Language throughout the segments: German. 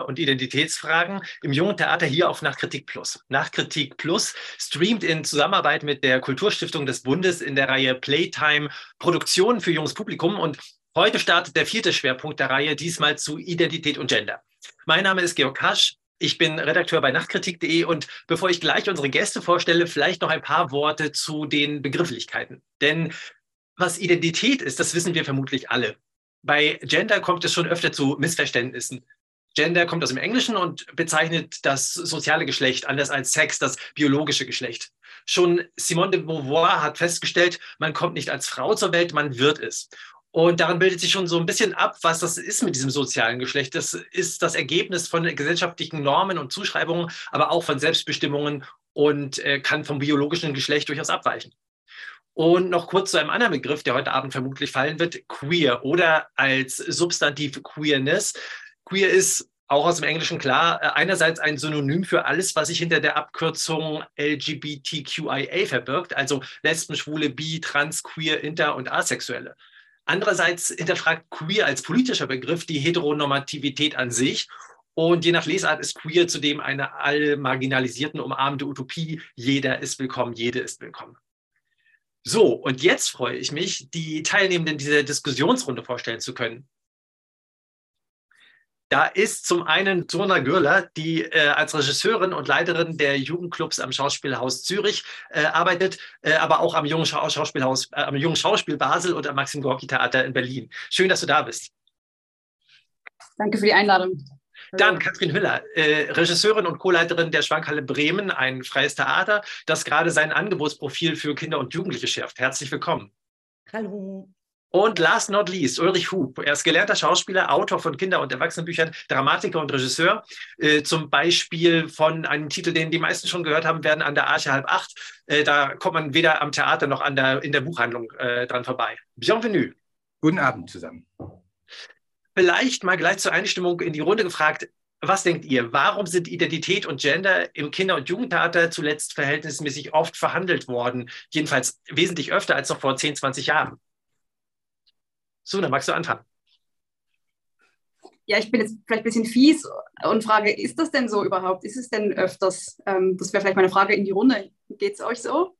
und Identitätsfragen im Jungen Theater hier auf Nachkritik Plus. Nachkritik Plus streamt in Zusammenarbeit mit der Kulturstiftung des Bundes in der Reihe Playtime Produktionen für junges Publikum und heute startet der vierte Schwerpunkt der Reihe, diesmal zu Identität und Gender. Mein Name ist Georg Kasch. Ich bin Redakteur bei Nachtkritik.de und bevor ich gleich unsere Gäste vorstelle, vielleicht noch ein paar Worte zu den Begrifflichkeiten. Denn was Identität ist, das wissen wir vermutlich alle. Bei Gender kommt es schon öfter zu Missverständnissen. Gender kommt aus dem Englischen und bezeichnet das soziale Geschlecht, anders als Sex, das biologische Geschlecht. Schon Simone de Beauvoir hat festgestellt, man kommt nicht als Frau zur Welt, man wird es. Und daran bildet sich schon so ein bisschen ab, was das ist mit diesem sozialen Geschlecht. Das ist das Ergebnis von gesellschaftlichen Normen und Zuschreibungen, aber auch von Selbstbestimmungen und äh, kann vom biologischen Geschlecht durchaus abweichen. Und noch kurz zu einem anderen Begriff, der heute Abend vermutlich fallen wird, queer oder als Substantiv Queerness. Queer ist auch aus dem Englischen klar, äh, einerseits ein Synonym für alles, was sich hinter der Abkürzung LGBTQIA verbirgt, also Lesben, Schwule, Bi, Trans, Queer, Inter und Asexuelle. Andererseits hinterfragt queer als politischer Begriff die Heteronormativität an sich und je nach Lesart ist queer zudem eine allmarginalisierten, umarmende Utopie. Jeder ist willkommen, jede ist willkommen. So, und jetzt freue ich mich, die Teilnehmenden dieser Diskussionsrunde vorstellen zu können. Da ist zum einen Turna Gürler, die äh, als Regisseurin und Leiterin der Jugendclubs am Schauspielhaus Zürich äh, arbeitet, äh, aber auch am Jungen Schau Schauspielhaus, äh, am Jungen Schauspiel Basel und am Maxim Gorki Theater in Berlin. Schön, dass du da bist. Danke für die Einladung. Dann Katrin Hüller, äh, Regisseurin und Co-Leiterin der Schwankhalle Bremen, ein freies Theater, das gerade sein Angebotsprofil für Kinder und Jugendliche schärft. Herzlich willkommen. Hallo. Und last not least, Ulrich Hub. Er ist gelernter Schauspieler, Autor von Kinder- und Erwachsenenbüchern, Dramatiker und Regisseur. Äh, zum Beispiel von einem Titel, den die meisten schon gehört haben werden, an der Arche halb acht. Äh, da kommt man weder am Theater noch an der, in der Buchhandlung äh, dran vorbei. Bienvenue. Guten Abend zusammen. Vielleicht mal gleich zur Einstimmung in die Runde gefragt. Was denkt ihr? Warum sind Identität und Gender im Kinder- und Jugendtheater zuletzt verhältnismäßig oft verhandelt worden? Jedenfalls wesentlich öfter als noch vor 10, 20 Jahren. Suna, magst du anfangen? Ja, ich bin jetzt vielleicht ein bisschen fies und frage, ist das denn so überhaupt? Ist es denn öfters? Ähm, das wäre vielleicht meine Frage in die Runde. Geht es euch so?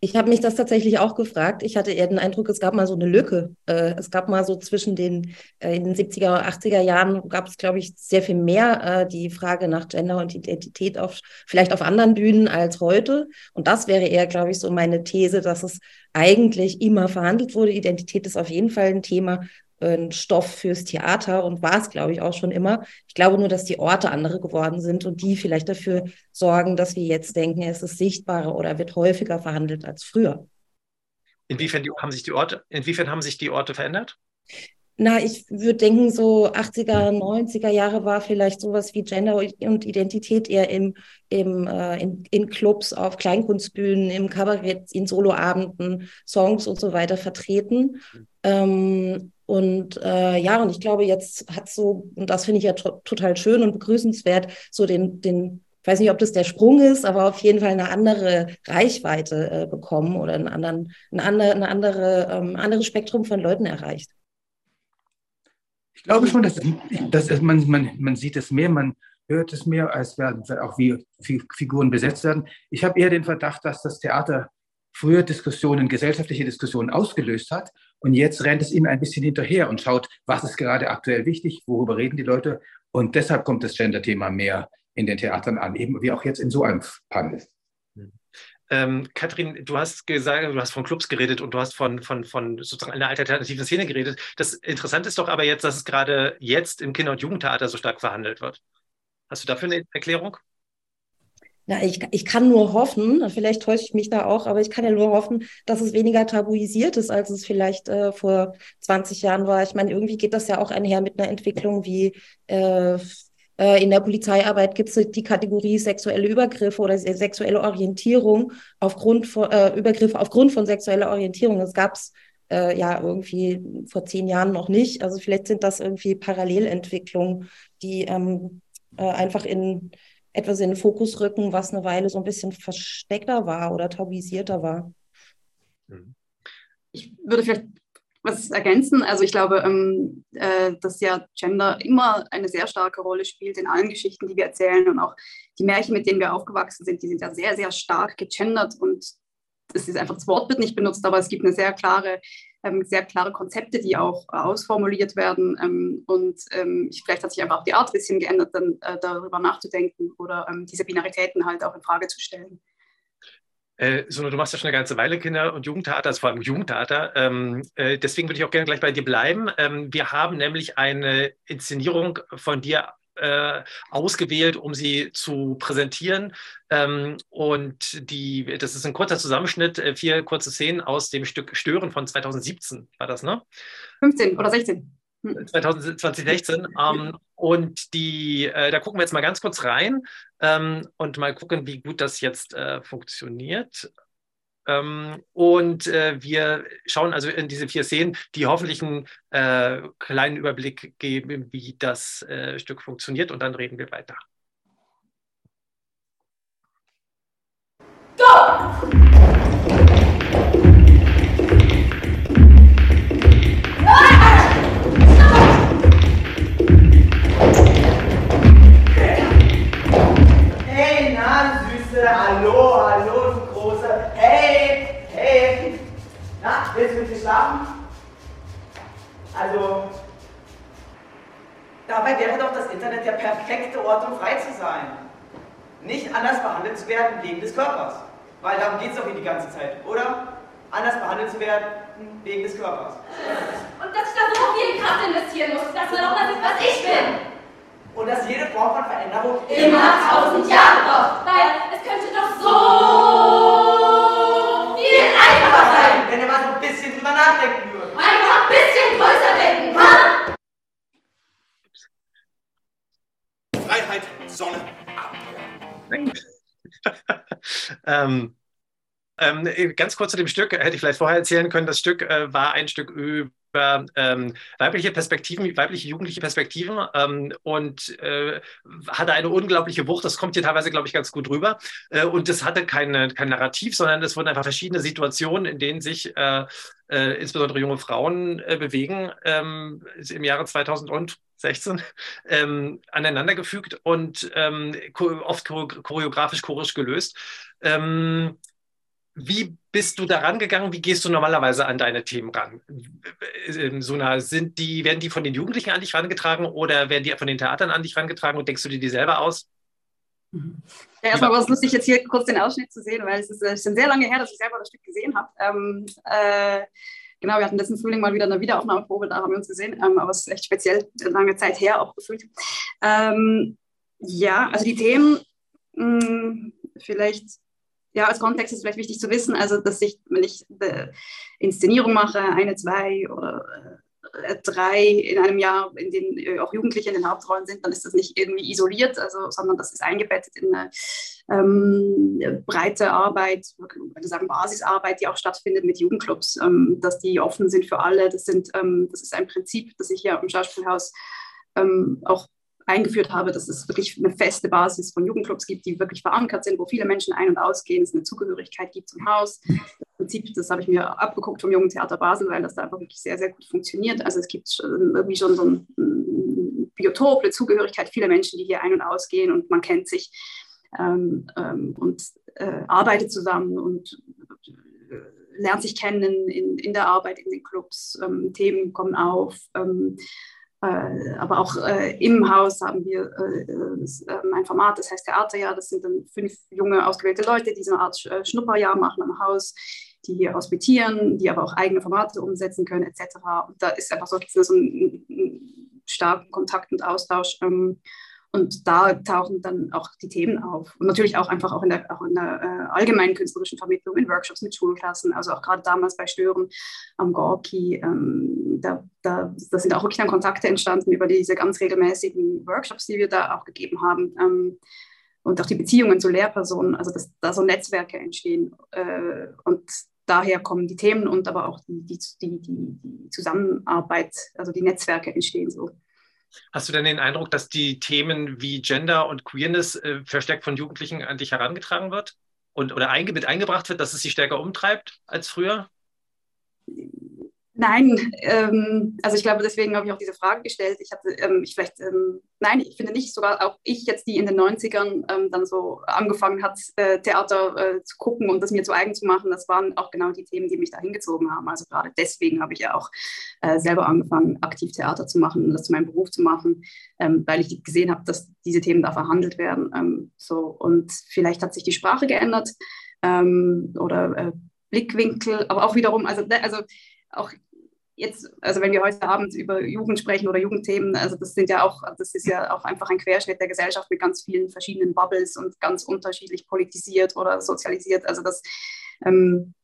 Ich habe mich das tatsächlich auch gefragt. Ich hatte eher den Eindruck, es gab mal so eine Lücke. Äh, es gab mal so zwischen den, äh, in den 70er, 80er Jahren gab es, glaube ich, sehr viel mehr äh, die Frage nach Gender und Identität auf, vielleicht auf anderen Bühnen als heute. Und das wäre eher, glaube ich, so meine These, dass es eigentlich immer verhandelt wurde. Identität ist auf jeden Fall ein Thema, ein Stoff fürs Theater und war es, glaube ich, auch schon immer. Ich glaube nur, dass die Orte andere geworden sind und die vielleicht dafür sorgen, dass wir jetzt denken, es ist sichtbarer oder wird häufiger verhandelt als früher. Inwiefern haben sich die Orte, inwiefern haben sich die Orte verändert? Na, ich würde denken, so 80er, 90er Jahre war vielleicht sowas wie Gender und Identität eher im, im, äh, in, in Clubs, auf Kleinkunstbühnen, im Kabarett, in Soloabenden, Songs und so weiter vertreten. Ähm, und äh, ja, und ich glaube, jetzt hat so, und das finde ich ja to total schön und begrüßenswert, so den, den, ich weiß nicht, ob das der Sprung ist, aber auf jeden Fall eine andere Reichweite äh, bekommen oder einen anderen, ein andere, eine andere, ähm, anderes Spektrum von Leuten erreicht. Ich glaube schon, dass, dass man, man, man sieht es mehr, man hört es mehr, als werden auch wie Figuren besetzt werden. Ich habe eher den Verdacht, dass das Theater früher Diskussionen, gesellschaftliche Diskussionen ausgelöst hat und jetzt rennt es ihnen ein bisschen hinterher und schaut, was ist gerade aktuell wichtig, worüber reden die Leute. Und deshalb kommt das Gender-Thema mehr in den Theatern an, eben wie auch jetzt in so einem Panel. Ähm, Kathrin, du hast gesagt, du hast von Clubs geredet und du hast von, von, von sozusagen einer alternativen Szene geredet. Das Interessante ist doch aber jetzt, dass es gerade jetzt im Kinder- und Jugendtheater so stark verhandelt wird. Hast du dafür eine Erklärung? Na, ich, ich kann nur hoffen, vielleicht täusche ich mich da auch, aber ich kann ja nur hoffen, dass es weniger tabuisiert ist, als es vielleicht äh, vor 20 Jahren war. Ich meine, irgendwie geht das ja auch einher mit einer Entwicklung wie äh, in der Polizeiarbeit gibt es die Kategorie sexuelle Übergriffe oder sexuelle Orientierung aufgrund von äh, Übergriffe aufgrund von sexueller Orientierung. Das gab es äh, ja irgendwie vor zehn Jahren noch nicht. Also vielleicht sind das irgendwie Parallelentwicklungen, die ähm, äh, einfach in etwas in den Fokus rücken, was eine Weile so ein bisschen versteckter war oder tabuisierter war. Ich würde vielleicht was ergänzen. Also ich glaube, ähm, äh, dass ja Gender immer eine sehr starke Rolle spielt in allen Geschichten, die wir erzählen und auch die Märchen, mit denen wir aufgewachsen sind, die sind ja sehr, sehr stark gegendert und es ist einfach das Wort wird nicht benutzt, aber es gibt eine sehr klare, ähm, sehr klare Konzepte, die auch ausformuliert werden ähm, und ähm, vielleicht hat sich einfach auch die Art ein bisschen geändert, dann äh, darüber nachzudenken oder ähm, diese Binaritäten halt auch in Frage zu stellen. Äh, Sona, du machst ja schon eine ganze Weile Kinder- und Jugendtheater, also vor allem Jugendtheater. Ähm, äh, deswegen würde ich auch gerne gleich bei dir bleiben. Ähm, wir haben nämlich eine Inszenierung von dir äh, ausgewählt, um sie zu präsentieren. Ähm, und die, das ist ein kurzer Zusammenschnitt, äh, vier kurze Szenen aus dem Stück Stören von 2017, war das, ne? 15 oder 16. 2016. Ähm, und die, äh, da gucken wir jetzt mal ganz kurz rein ähm, und mal gucken, wie gut das jetzt äh, funktioniert. Ähm, und äh, wir schauen also in diese vier Szenen, die hoffentlich einen äh, kleinen Überblick geben, wie das äh, Stück funktioniert. Und dann reden wir weiter. Go! Hallo, hallo, du Große. Hey, hey. Na, willst du mit mir schlafen? Also, dabei wäre doch das Internet der perfekte Ort, um frei zu sein. Nicht anders behandelt zu werden wegen des Körpers. Weil darum geht es doch hier die ganze Zeit, oder? Anders behandelt zu werden wegen des Körpers. Und dass ich da so viel Kraft investieren muss, dass man doch das ist, was ich bin. Und dass jede Form von Veränderung immer tausend Jahre braucht. Weil es könnte doch so viel einfacher sein. Wenn ihr mal so ein bisschen drüber nachdenken würdet. Einfach ein bisschen größer denken. Ha? Freiheit, Sonne, Abenteuer. ähm, ähm, ganz kurz zu dem Stück, hätte ich vielleicht vorher erzählen können, das Stück äh, war ein Stück über über ähm, weibliche Perspektiven, weibliche jugendliche Perspektiven ähm, und äh, hatte eine unglaubliche Wucht. Das kommt hier teilweise, glaube ich, ganz gut rüber. Äh, und es hatte keine, kein Narrativ, sondern es wurden einfach verschiedene Situationen, in denen sich äh, äh insbesondere junge Frauen äh, bewegen, ähm, im Jahre 2016 ähm, aneinandergefügt und ähm, oft choreografisch, chorisch gelöst. Ähm, wie bist du daran gegangen? Wie gehst du normalerweise an deine Themen ran? So eine, sind die, werden die von den Jugendlichen an dich herangetragen oder werden die von den Theatern an dich herangetragen und denkst du dir die selber aus? Ja, erstmal war es lustig, jetzt hier kurz den Ausschnitt zu sehen, weil es ist, ist schon sehr lange her, dass ich selber das Stück gesehen habe. Ähm, äh, genau, wir hatten letzten Frühling mal wieder eine Wiederaufnahmeprobe, da haben wir uns gesehen, ähm, aber es ist echt speziell lange Zeit her auch gefühlt. Ähm, ja, also die Themen, mh, hm, vielleicht ja, als Kontext ist vielleicht wichtig zu wissen, also dass ich, wenn ich eine Inszenierung mache, eine, zwei oder äh, drei in einem Jahr, in denen äh, auch Jugendliche in den Hauptrollen sind, dann ist das nicht irgendwie isoliert, also, sondern das ist eingebettet in eine ähm, breite Arbeit, würde sagen Basisarbeit, die auch stattfindet mit Jugendclubs, ähm, dass die offen sind für alle. Das, sind, ähm, das ist ein Prinzip, das ich hier im Schauspielhaus ähm, auch eingeführt habe, dass es wirklich eine feste Basis von Jugendclubs gibt, die wirklich verankert sind, wo viele Menschen ein- und ausgehen, es eine Zugehörigkeit gibt zum Haus. Das Prinzip, das habe ich mir abgeguckt vom Jugendtheater Basel, weil das da einfach wirklich sehr, sehr gut funktioniert. Also es gibt irgendwie schon so ein Biotop, eine Zugehörigkeit, viele Menschen, die hier ein- und ausgehen und man kennt sich ähm, ähm, und äh, arbeitet zusammen und äh, lernt sich kennen in, in der Arbeit, in den Clubs, ähm, Themen kommen auf. Ähm, äh, aber auch äh, im Haus haben wir äh, ähm, ein Format, das heißt Theaterjahr. Das sind dann fünf junge, ausgewählte Leute, die so eine Art Schnupperjahr machen am Haus, die hier hospitieren, die aber auch eigene Formate umsetzen können, etc. Und da ist einfach so, so ein, ein starken Kontakt und Austausch. Ähm, und da tauchen dann auch die Themen auf. Und natürlich auch einfach auch in der, auch in der äh, allgemeinen künstlerischen Vermittlung, in Workshops mit Schulklassen, also auch gerade damals bei Stören am Gorki. Ähm, da, da, da sind auch wirklich dann Kontakte entstanden über diese ganz regelmäßigen Workshops, die wir da auch gegeben haben. Ähm, und auch die Beziehungen zu Lehrpersonen, also dass da so Netzwerke entstehen. Äh, und daher kommen die Themen und aber auch die, die, die, die Zusammenarbeit, also die Netzwerke entstehen so. Hast du denn den Eindruck, dass die Themen wie Gender und Queerness äh, verstärkt von Jugendlichen an dich herangetragen wird und oder einge mit eingebracht wird, dass es sie stärker umtreibt als früher? Nein, ähm, also ich glaube, deswegen habe ich auch diese Frage gestellt. Ich hatte, ähm, ich vielleicht, ähm, nein, ich finde nicht, sogar auch ich jetzt, die in den 90ern ähm, dann so angefangen hat, äh, Theater äh, zu gucken und das mir zu eigen zu machen, das waren auch genau die Themen, die mich da hingezogen haben. Also gerade deswegen habe ich ja auch äh, selber angefangen, aktiv Theater zu machen und das zu meinem Beruf zu machen, ähm, weil ich gesehen habe, dass diese Themen da verhandelt werden. Ähm, so und vielleicht hat sich die Sprache geändert oder äh, Blickwinkel, aber auch wiederum, also, ne, also auch jetzt, also wenn wir heute Abend über Jugend sprechen oder Jugendthemen, also das sind ja auch, das ist ja auch einfach ein Querschnitt der Gesellschaft mit ganz vielen verschiedenen Bubbles und ganz unterschiedlich politisiert oder sozialisiert. Also das ähm,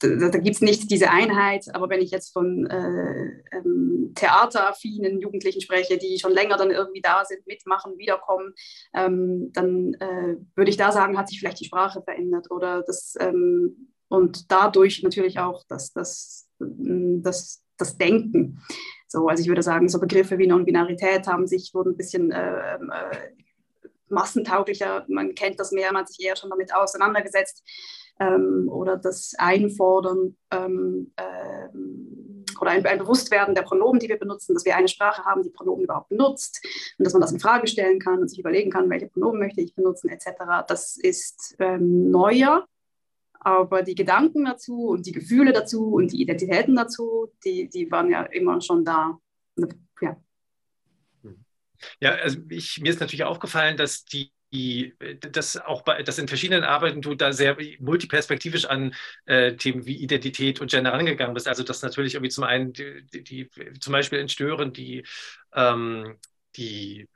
da, da, gibt es nicht diese Einheit, aber wenn ich jetzt von äh, ähm, theateraffinen Jugendlichen spreche, die schon länger dann irgendwie da sind, mitmachen, wiederkommen, ähm, dann äh, würde ich da sagen, hat sich vielleicht die Sprache verändert oder das ähm, und dadurch natürlich auch dass das das, das Denken. So, also ich würde sagen, so Begriffe wie Non-Binarität haben sich, wurden ein bisschen äh, äh, massentauglicher, man kennt das mehr, man hat sich eher schon damit auseinandergesetzt. Ähm, oder das Einfordern ähm, ähm, oder ein, ein, Bewusstwerden der Pronomen, die wir benutzen, dass wir eine Sprache haben, die Pronomen überhaupt benutzt und dass man das in Frage stellen kann und sich überlegen kann, welche Pronomen möchte ich benutzen, etc. Das ist ähm, neuer aber die Gedanken dazu und die Gefühle dazu und die Identitäten dazu, die, die waren ja immer schon da. Ja. Ja, also ich, mir ist natürlich aufgefallen, dass die dass auch bei, dass in verschiedenen Arbeiten du da sehr multiperspektivisch an äh, Themen wie Identität und Gender rangegangen bist. Also das natürlich irgendwie zum einen die, die, die zum Beispiel in Stören die ähm, die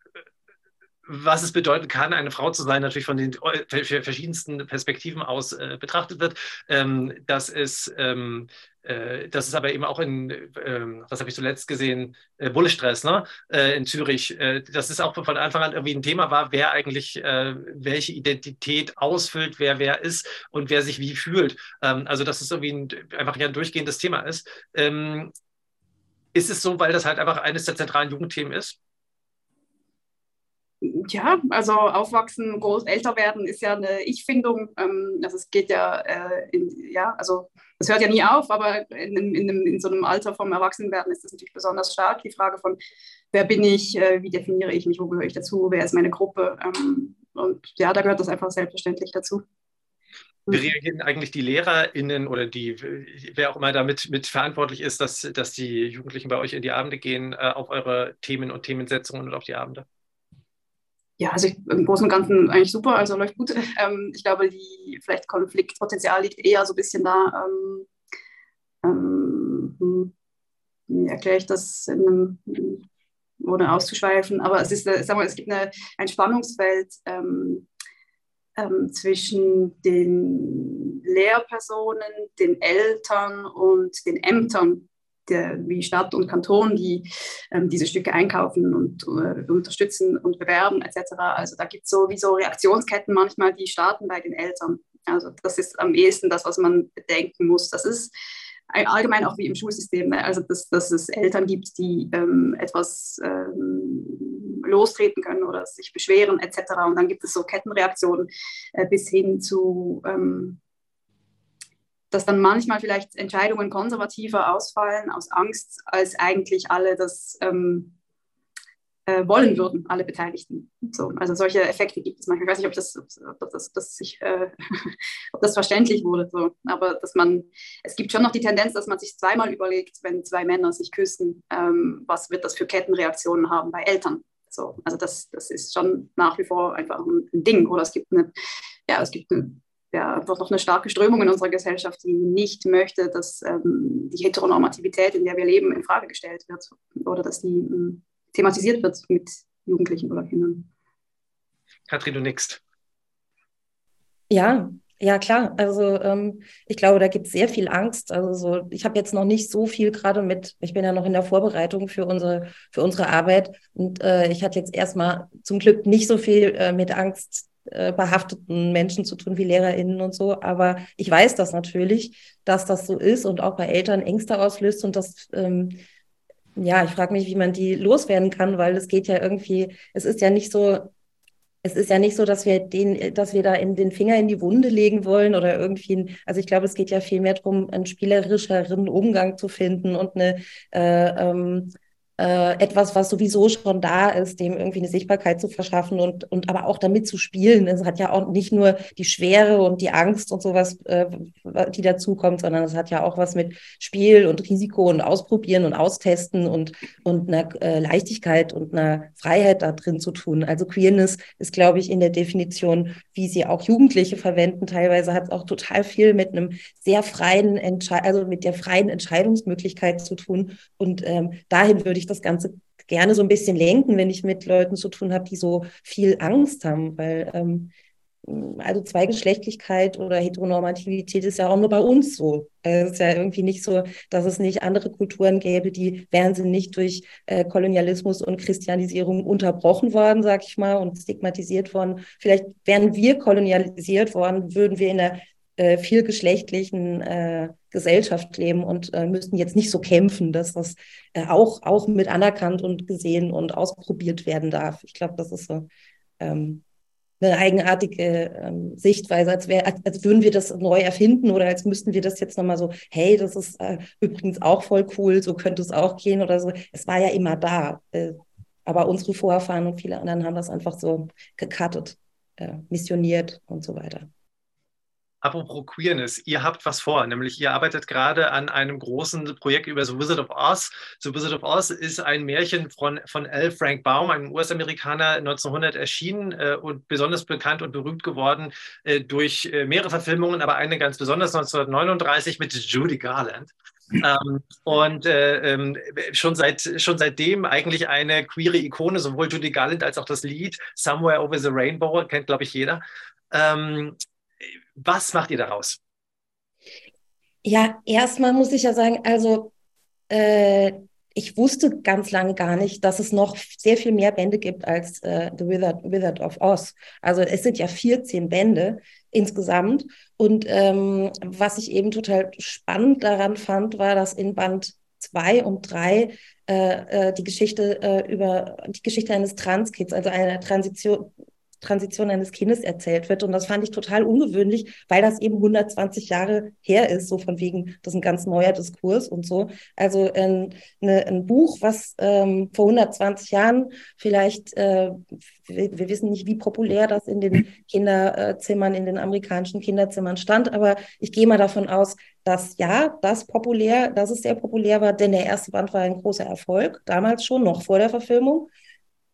was es bedeuten kann, eine Frau zu sein, natürlich von den verschiedensten Perspektiven aus äh, betrachtet wird, ähm, dass, es, ähm, äh, dass es aber eben auch in, ähm, was habe ich zuletzt gesehen, äh, Bullestress ne? Äh, in Zürich, äh, dass es auch von Anfang an irgendwie ein Thema war, wer eigentlich äh, welche Identität ausfüllt, wer wer ist und wer sich wie fühlt. Ähm, also dass es irgendwie ein, einfach ein durchgehendes Thema ist. Ähm, ist es so, weil das halt einfach eines der zentralen Jugendthemen ist? Ja, also aufwachsen, groß, älter werden ist ja eine Ich-Findung. Ähm, also es geht ja, äh, in, ja, also es hört ja nie auf, aber in, in, in, so einem Alter vom Erwachsenwerden ist das natürlich besonders stark. Die Frage von, wer bin ich, äh, wie definiere ich mich, wo gehöre ich dazu, wer ist meine Gruppe? Ähm, und ja, da gehört das einfach selbstverständlich dazu. Wie reagieren eigentlich die LehrerInnen oder die, wer auch immer damit mit verantwortlich ist, dass, dass die Jugendlichen bei euch in die Abende gehen, äh, auf eure Themen und Themensetzungen und auf die Abende? Ja, also ich, im Großen und Ganzen eigentlich super, also läuft gut. Ähm, ich glaube, die vielleicht Konfliktpotenzial liegt eher so ein bisschen da. Ähm, ähm, wie erkläre ich das einem, ohne auszuschweifen? Aber es ist, äh, sag mal, es gibt eine, ein Spannungsfeld ähm, ähm, zwischen den Lehrpersonen, den Eltern und den Ämtern der, wie Stadt und Kanton, die ähm, diese Stücke einkaufen und äh, unterstützen und bewerben etc. Also da gibt es so wie so Reaktionsketten manchmal, die starten bei den Eltern. Also das ist am ehesten das, was man bedenken muss. Das ist allgemein auch wie im Schulsystem, ne? also dass, dass es Eltern gibt, die ähm, etwas ähm, lostreten können oder sich beschweren etc. Und dann gibt es so Kettenreaktionen äh, bis hin zu ähm, dass dann manchmal vielleicht Entscheidungen konservativer ausfallen aus Angst, als eigentlich alle das ähm, äh, wollen würden, alle Beteiligten. So, also solche Effekte gibt es manchmal. Ich weiß nicht, ob das, ob das, das sich, äh, ob das verständlich wurde. So. Aber dass man, es gibt schon noch die Tendenz, dass man sich zweimal überlegt, wenn zwei Männer sich küssen, ähm, was wird das für Kettenreaktionen haben bei Eltern. So, also das, das ist schon nach wie vor einfach ein, ein Ding. Oder es gibt eine, ja, es gibt eine ja, einfach noch eine starke Strömung in unserer Gesellschaft, die nicht möchte, dass ähm, die Heteronormativität, in der wir leben, in Frage gestellt wird oder dass die ähm, thematisiert wird mit Jugendlichen oder Kindern. Katrin, du nix. Ja, ja, klar. Also ähm, ich glaube, da gibt es sehr viel Angst. Also so, ich habe jetzt noch nicht so viel gerade mit, ich bin ja noch in der Vorbereitung für unsere, für unsere Arbeit und äh, ich hatte jetzt erstmal zum Glück nicht so viel äh, mit Angst äh, behafteten Menschen zu tun wie LehrerInnen und so. Aber ich weiß das natürlich, dass das so ist und auch bei Eltern Ängste auslöst und das, ähm, ja, ich frage mich, wie man die loswerden kann, weil es geht ja irgendwie, es ist ja nicht so, es ist ja nicht so, dass wir den, dass wir da in den Finger in die Wunde legen wollen oder irgendwie, also ich glaube, es geht ja viel mehr darum, einen spielerischeren Umgang zu finden und eine äh, ähm, äh, etwas, was sowieso schon da ist, dem irgendwie eine Sichtbarkeit zu verschaffen und, und aber auch damit zu spielen. Es hat ja auch nicht nur die Schwere und die Angst und sowas, äh, die dazukommt, sondern es hat ja auch was mit Spiel und Risiko und Ausprobieren und Austesten und, und einer äh, Leichtigkeit und einer Freiheit da drin zu tun. Also Queerness ist, glaube ich, in der Definition, wie sie auch Jugendliche verwenden, teilweise hat es auch total viel mit einem sehr freien Entscheid also mit der freien Entscheidungsmöglichkeit zu tun. Und ähm, dahin würde ich ich das Ganze gerne so ein bisschen lenken, wenn ich mit Leuten zu tun habe, die so viel Angst haben, weil ähm, also Zweigeschlechtlichkeit oder Heteronormativität ist ja auch nur bei uns so. Es ist ja irgendwie nicht so, dass es nicht andere Kulturen gäbe, die wären sie nicht durch äh, Kolonialismus und Christianisierung unterbrochen worden, sag ich mal, und stigmatisiert worden. Vielleicht wären wir kolonialisiert worden, würden wir in der äh, vielgeschlechtlichen äh, Gesellschaft leben und äh, müssten jetzt nicht so kämpfen, dass das äh, auch, auch mit anerkannt und gesehen und ausprobiert werden darf. Ich glaube, das ist so ähm, eine eigenartige ähm, Sichtweise, als, wär, als, als, würden wir das neu erfinden oder als müssten wir das jetzt nochmal so, hey, das ist äh, übrigens auch voll cool, so könnte es auch gehen oder so. Es war ja immer da. Äh, aber unsere Vorfahren und viele anderen haben das einfach so gecuttet, äh, missioniert und so weiter. Apropos Queerness, ihr habt was vor, nämlich ihr arbeitet gerade an einem großen Projekt über The Wizard of Oz. The Wizard of Oz ist ein Märchen von, von L. Frank Baum, einem US-Amerikaner, 1900 erschienen äh, und besonders bekannt und berühmt geworden äh, durch äh, mehrere Verfilmungen, aber eine ganz besonders 1939 mit Judy Garland. ähm, und äh, ähm, schon, seit, schon seitdem eigentlich eine queere Ikone, sowohl Judy Garland als auch das Lied Somewhere Over the Rainbow, kennt, glaube ich, jeder. Ähm, was macht ihr daraus? Ja, erstmal muss ich ja sagen, also äh, ich wusste ganz lange gar nicht, dass es noch sehr viel mehr Bände gibt als äh, The Wizard, Wizard of Oz. Also es sind ja 14 Bände insgesamt. Und ähm, was ich eben total spannend daran fand, war, dass in Band 2 und 3 äh, äh, die Geschichte äh, über die Geschichte eines Transkids, also einer Transition, Transition eines Kindes erzählt wird. Und das fand ich total ungewöhnlich, weil das eben 120 Jahre her ist, so von wegen, das ist ein ganz neuer Diskurs und so. Also ein, eine, ein Buch, was ähm, vor 120 Jahren vielleicht, äh, wir, wir, wissen nicht, wie populär das in den Kinderzimmern, in den amerikanischen Kinderzimmern stand, aber ich gehe mal davon aus, dass ja, das populär, dass es sehr populär war, denn der erste Band war ein großer Erfolg, damals schon, noch vor der Verfilmung.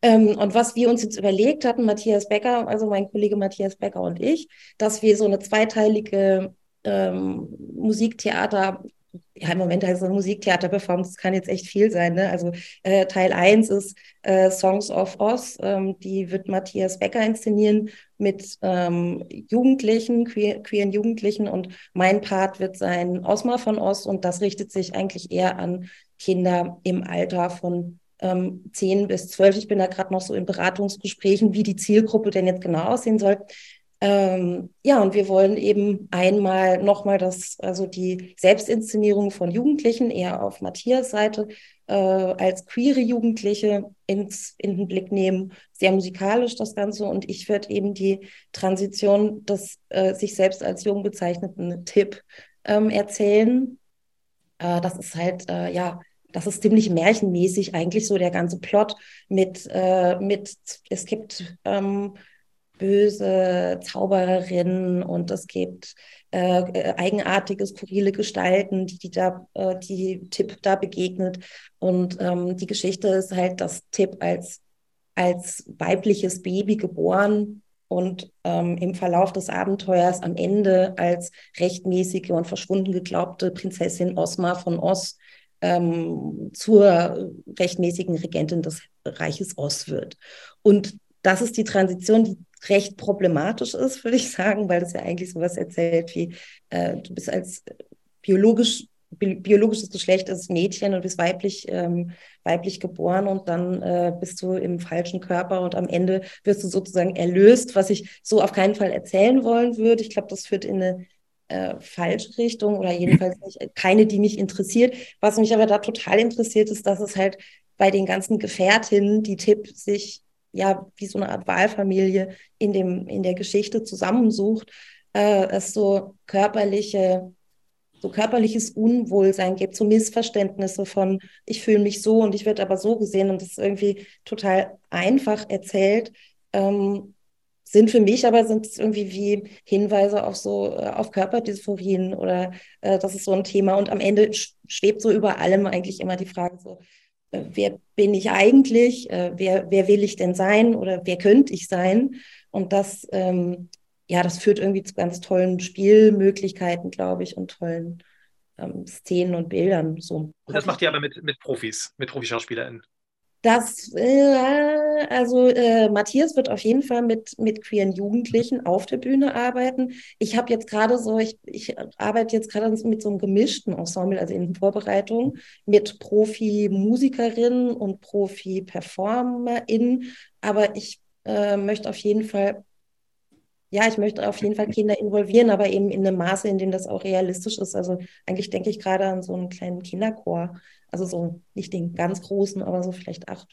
Ähm, und was wir uns jetzt überlegt hatten, Matthias Becker, also mein Kollege Matthias Becker und ich, dass wir so eine zweiteilige ähm, Musiktheater ja, im Moment heißt es Musiktheater-Performance, kann jetzt echt viel sein. Ne? Also äh, Teil 1 ist äh, Songs of Oz, ähm, die wird Matthias Becker inszenieren mit ähm, Jugendlichen, queer, queeren Jugendlichen und mein Part wird sein Osma von Oz und das richtet sich eigentlich eher an Kinder im Alter von ähm, 10 bis 12. Ich bin da gerade noch so in Beratungsgesprächen, wie die Zielgruppe denn jetzt genau aussehen soll. Ähm, ja, und wir wollen eben einmal nochmal das, also die Selbstinszenierung von Jugendlichen eher auf Matthias Seite äh, als queere Jugendliche ins, in den Blick nehmen, sehr musikalisch das Ganze. Und ich werde eben die Transition des äh, sich selbst als jung bezeichneten Tipp ähm, erzählen. Äh, das ist halt, äh, ja, das ist ziemlich märchenmäßig eigentlich so der ganze Plot mit, äh, mit es gibt ähm, böse Zaubererinnen und es gibt äh, äh, eigenartige, skurrile Gestalten, die, die da, äh, die Tipp da begegnet. Und ähm, die Geschichte ist halt, dass Tipp als, als weibliches Baby geboren und ähm, im Verlauf des Abenteuers am Ende als rechtmäßige und verschwunden geglaubte Prinzessin Osma von Oz ähm, zur rechtmäßigen Regentin des Reiches Ost wird. Und das ist die Transition, die recht problematisch ist, würde ich sagen, weil das ja eigentlich sowas erzählt wie, äh, du bist als biologisch bi biologisches Geschlecht ist Mädchen und bist weiblich, ähm, weiblich geboren und dann äh, bist du im falschen Körper und am Ende wirst du sozusagen erlöst, was ich so auf keinen Fall erzählen wollen würde. Ich glaube, das führt in eine äh, falsche Richtung oder jedenfalls nicht, keine, die mich interessiert. Was mich aber da total interessiert, ist, dass es halt bei den ganzen Gefährtinnen, die Tipp sich ja, wie so eine Art Wahlfamilie in dem, in der Geschichte zusammensucht, äh, es so körperliche, so körperliches Unwohlsein gibt, so Missverständnisse von, ich fühle mich so und ich werde aber so gesehen und das ist irgendwie total einfach erzählt. Ähm, sind für mich aber sind es irgendwie wie Hinweise auf so äh, auf Körperdysphorien oder äh, das ist so ein Thema. Und am Ende schwebt so über allem eigentlich immer die Frage so äh, wer bin ich eigentlich? Äh, wer wer will ich denn sein oder wer könnte ich sein? Und das ähm, ja das führt irgendwie zu ganz tollen Spielmöglichkeiten glaube ich und tollen ähm, Szenen und Bildern so. Das macht ihr aber mit mit Profis mit Profischauspielerinnen das, äh, also äh, Matthias wird auf jeden Fall mit, mit queeren Jugendlichen auf der Bühne arbeiten. Ich habe jetzt gerade so, ich, ich arbeite jetzt gerade mit so einem gemischten Ensemble, also in Vorbereitung, mit Profi-Musikerinnen und Profi-PerformerInnen. Aber ich äh, möchte auf jeden Fall, ja, ich möchte auf jeden Fall Kinder involvieren, aber eben in einem Maße, in dem das auch realistisch ist. Also eigentlich denke ich gerade an so einen kleinen Kinderchor also so nicht den ganz großen, aber so vielleicht acht.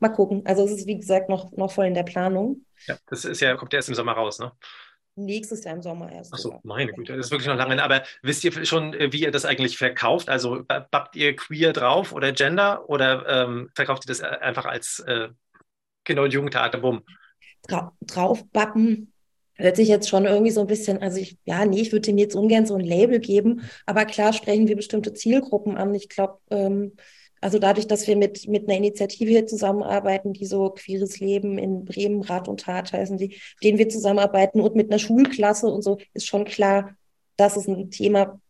Mal gucken. Also es ist wie gesagt noch, noch voll in der Planung. Ja, das ist ja, kommt ja erst im Sommer raus, ne? Nächstes Jahr im Sommer erst. Achso, meine Güte, das ist wirklich noch lange. Aber wisst ihr schon, äh, wie ihr das eigentlich verkauft? Also bappt ihr queer drauf oder Gender oder ähm, verkauft ihr das äh, einfach als äh, Kinder- und Jugendtheater? Bumm. Dra draufbappen hört sich jetzt schon irgendwie so ein bisschen, also ich, ja, nee, ich würde dem jetzt ungern so ein Label geben, aber klar sprechen wir bestimmte Zielgruppen an. Ich glaube, ähm, also dadurch, dass wir mit, mit einer Initiative hier zusammenarbeiten, die so queeres Leben in Bremen, Rat und Tat heißen die, denen wir zusammenarbeiten und mit einer Schulklasse und so, ist schon klar, dass es ein Thema,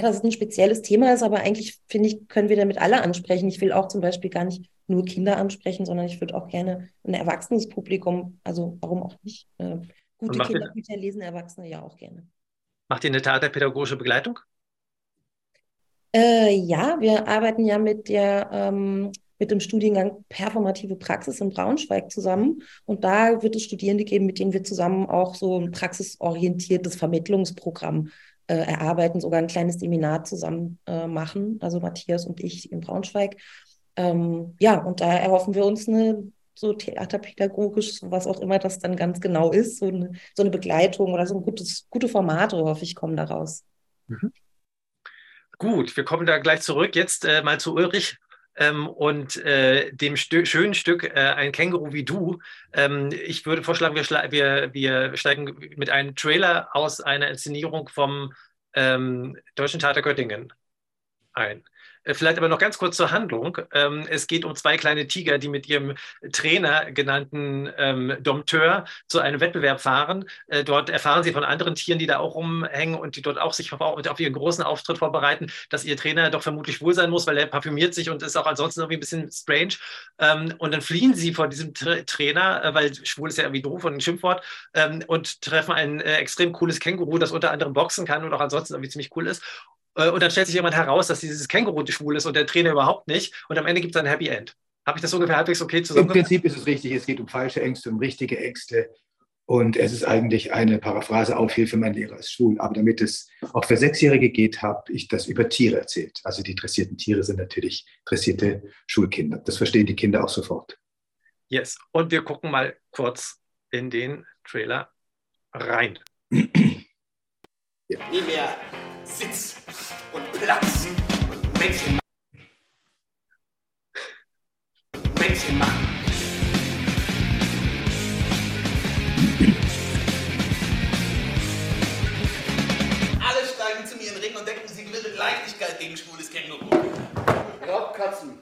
dass es ein spezielles Thema ist, aber eigentlich finde ich, können wir damit alle ansprechen. Ich will auch zum Beispiel gar nicht nur Kinder ansprechen, sondern ich würde auch gerne ein erwachsenes Publikum, also warum auch nicht, äh, Gute Kinderbücher lesen Erwachsene ja auch gerne. Macht ihr eine theaterpädagogische Begleitung? Äh, ja, wir arbeiten ja mit der ähm, mit dem Studiengang Performative Praxis in Braunschweig zusammen. Und da wird es Studierende geben, mit denen wir zusammen auch so ein praxisorientiertes Vermittlungsprogramm äh, erarbeiten, sogar ein kleines Seminar zusammen äh, machen, also Matthias und ich in Braunschweig. Ähm, ja, und da erhoffen wir uns eine so theaterpädagogisch, was auch immer das dann ganz genau ist, so eine, so eine Begleitung oder so ein gutes, gute Formate, hoffe ich, kommen daraus. Mhm. Gut, wir kommen da gleich zurück. Jetzt äh, mal zu Ulrich. Ähm, und äh, dem Stö schönen Stück äh, Ein Känguru wie du. Ähm, ich würde vorschlagen, wir, wir, wir, steigen mit einem Trailer aus einer Inszenierung vom ähm, Deutschen Theater Göttingen ein. Äh, vielleicht aber noch ganz kurz zur Handlung. Ähm, es geht um zwei kleine Tiger, die mit ihrem Trainer genannten ähm, Dompteur zu einem Wettbewerb fahren. Äh, dort erfahren sie von anderen Tieren, die da auch rumhängen und die dort auch sich auf ihren großen Auftritt vorbereiten, dass ihr Trainer doch vermutlich wohl sein muss, weil er parfümiert sich und ist auch ansonsten irgendwie ein bisschen strange. Ähm, und dann fliehen sie vor diesem Tra Trainer, äh, weil schwul ist ja irgendwie doof und ein Schimpfwort, und treffen ein extrem cooles Känguru, das unter anderem boxen kann und auch ansonsten irgendwie ziemlich cool ist. Äh, und dann stellt sich jemand heraus, dass dieses Känguru schwul ist und der Trainer überhaupt nicht. Und am Ende gibt es ein Happy End. Habe ich das ungefähr halbwegs okay zusammen? Im Prinzip ist es richtig. Es geht um falsche Ängste, um richtige Ängste. Und es ist eigentlich eine Paraphrase auf Hilfe, mein Lehrer ist schwul. Aber damit es auch für Sechsjährige geht, habe ich das über Tiere erzählt. Also die dressierten Tiere sind natürlich dressierte Schulkinder. Das verstehen die Kinder auch sofort. Yes. Und wir gucken mal kurz in den Trailer rein. ja. Nie und Platz und Mädchen Mädchen machen. Alle steigen zu mir in den Ring und denken, sie gewinnen mit Leichtigkeit gegen schwules Känguru. Raubkatzen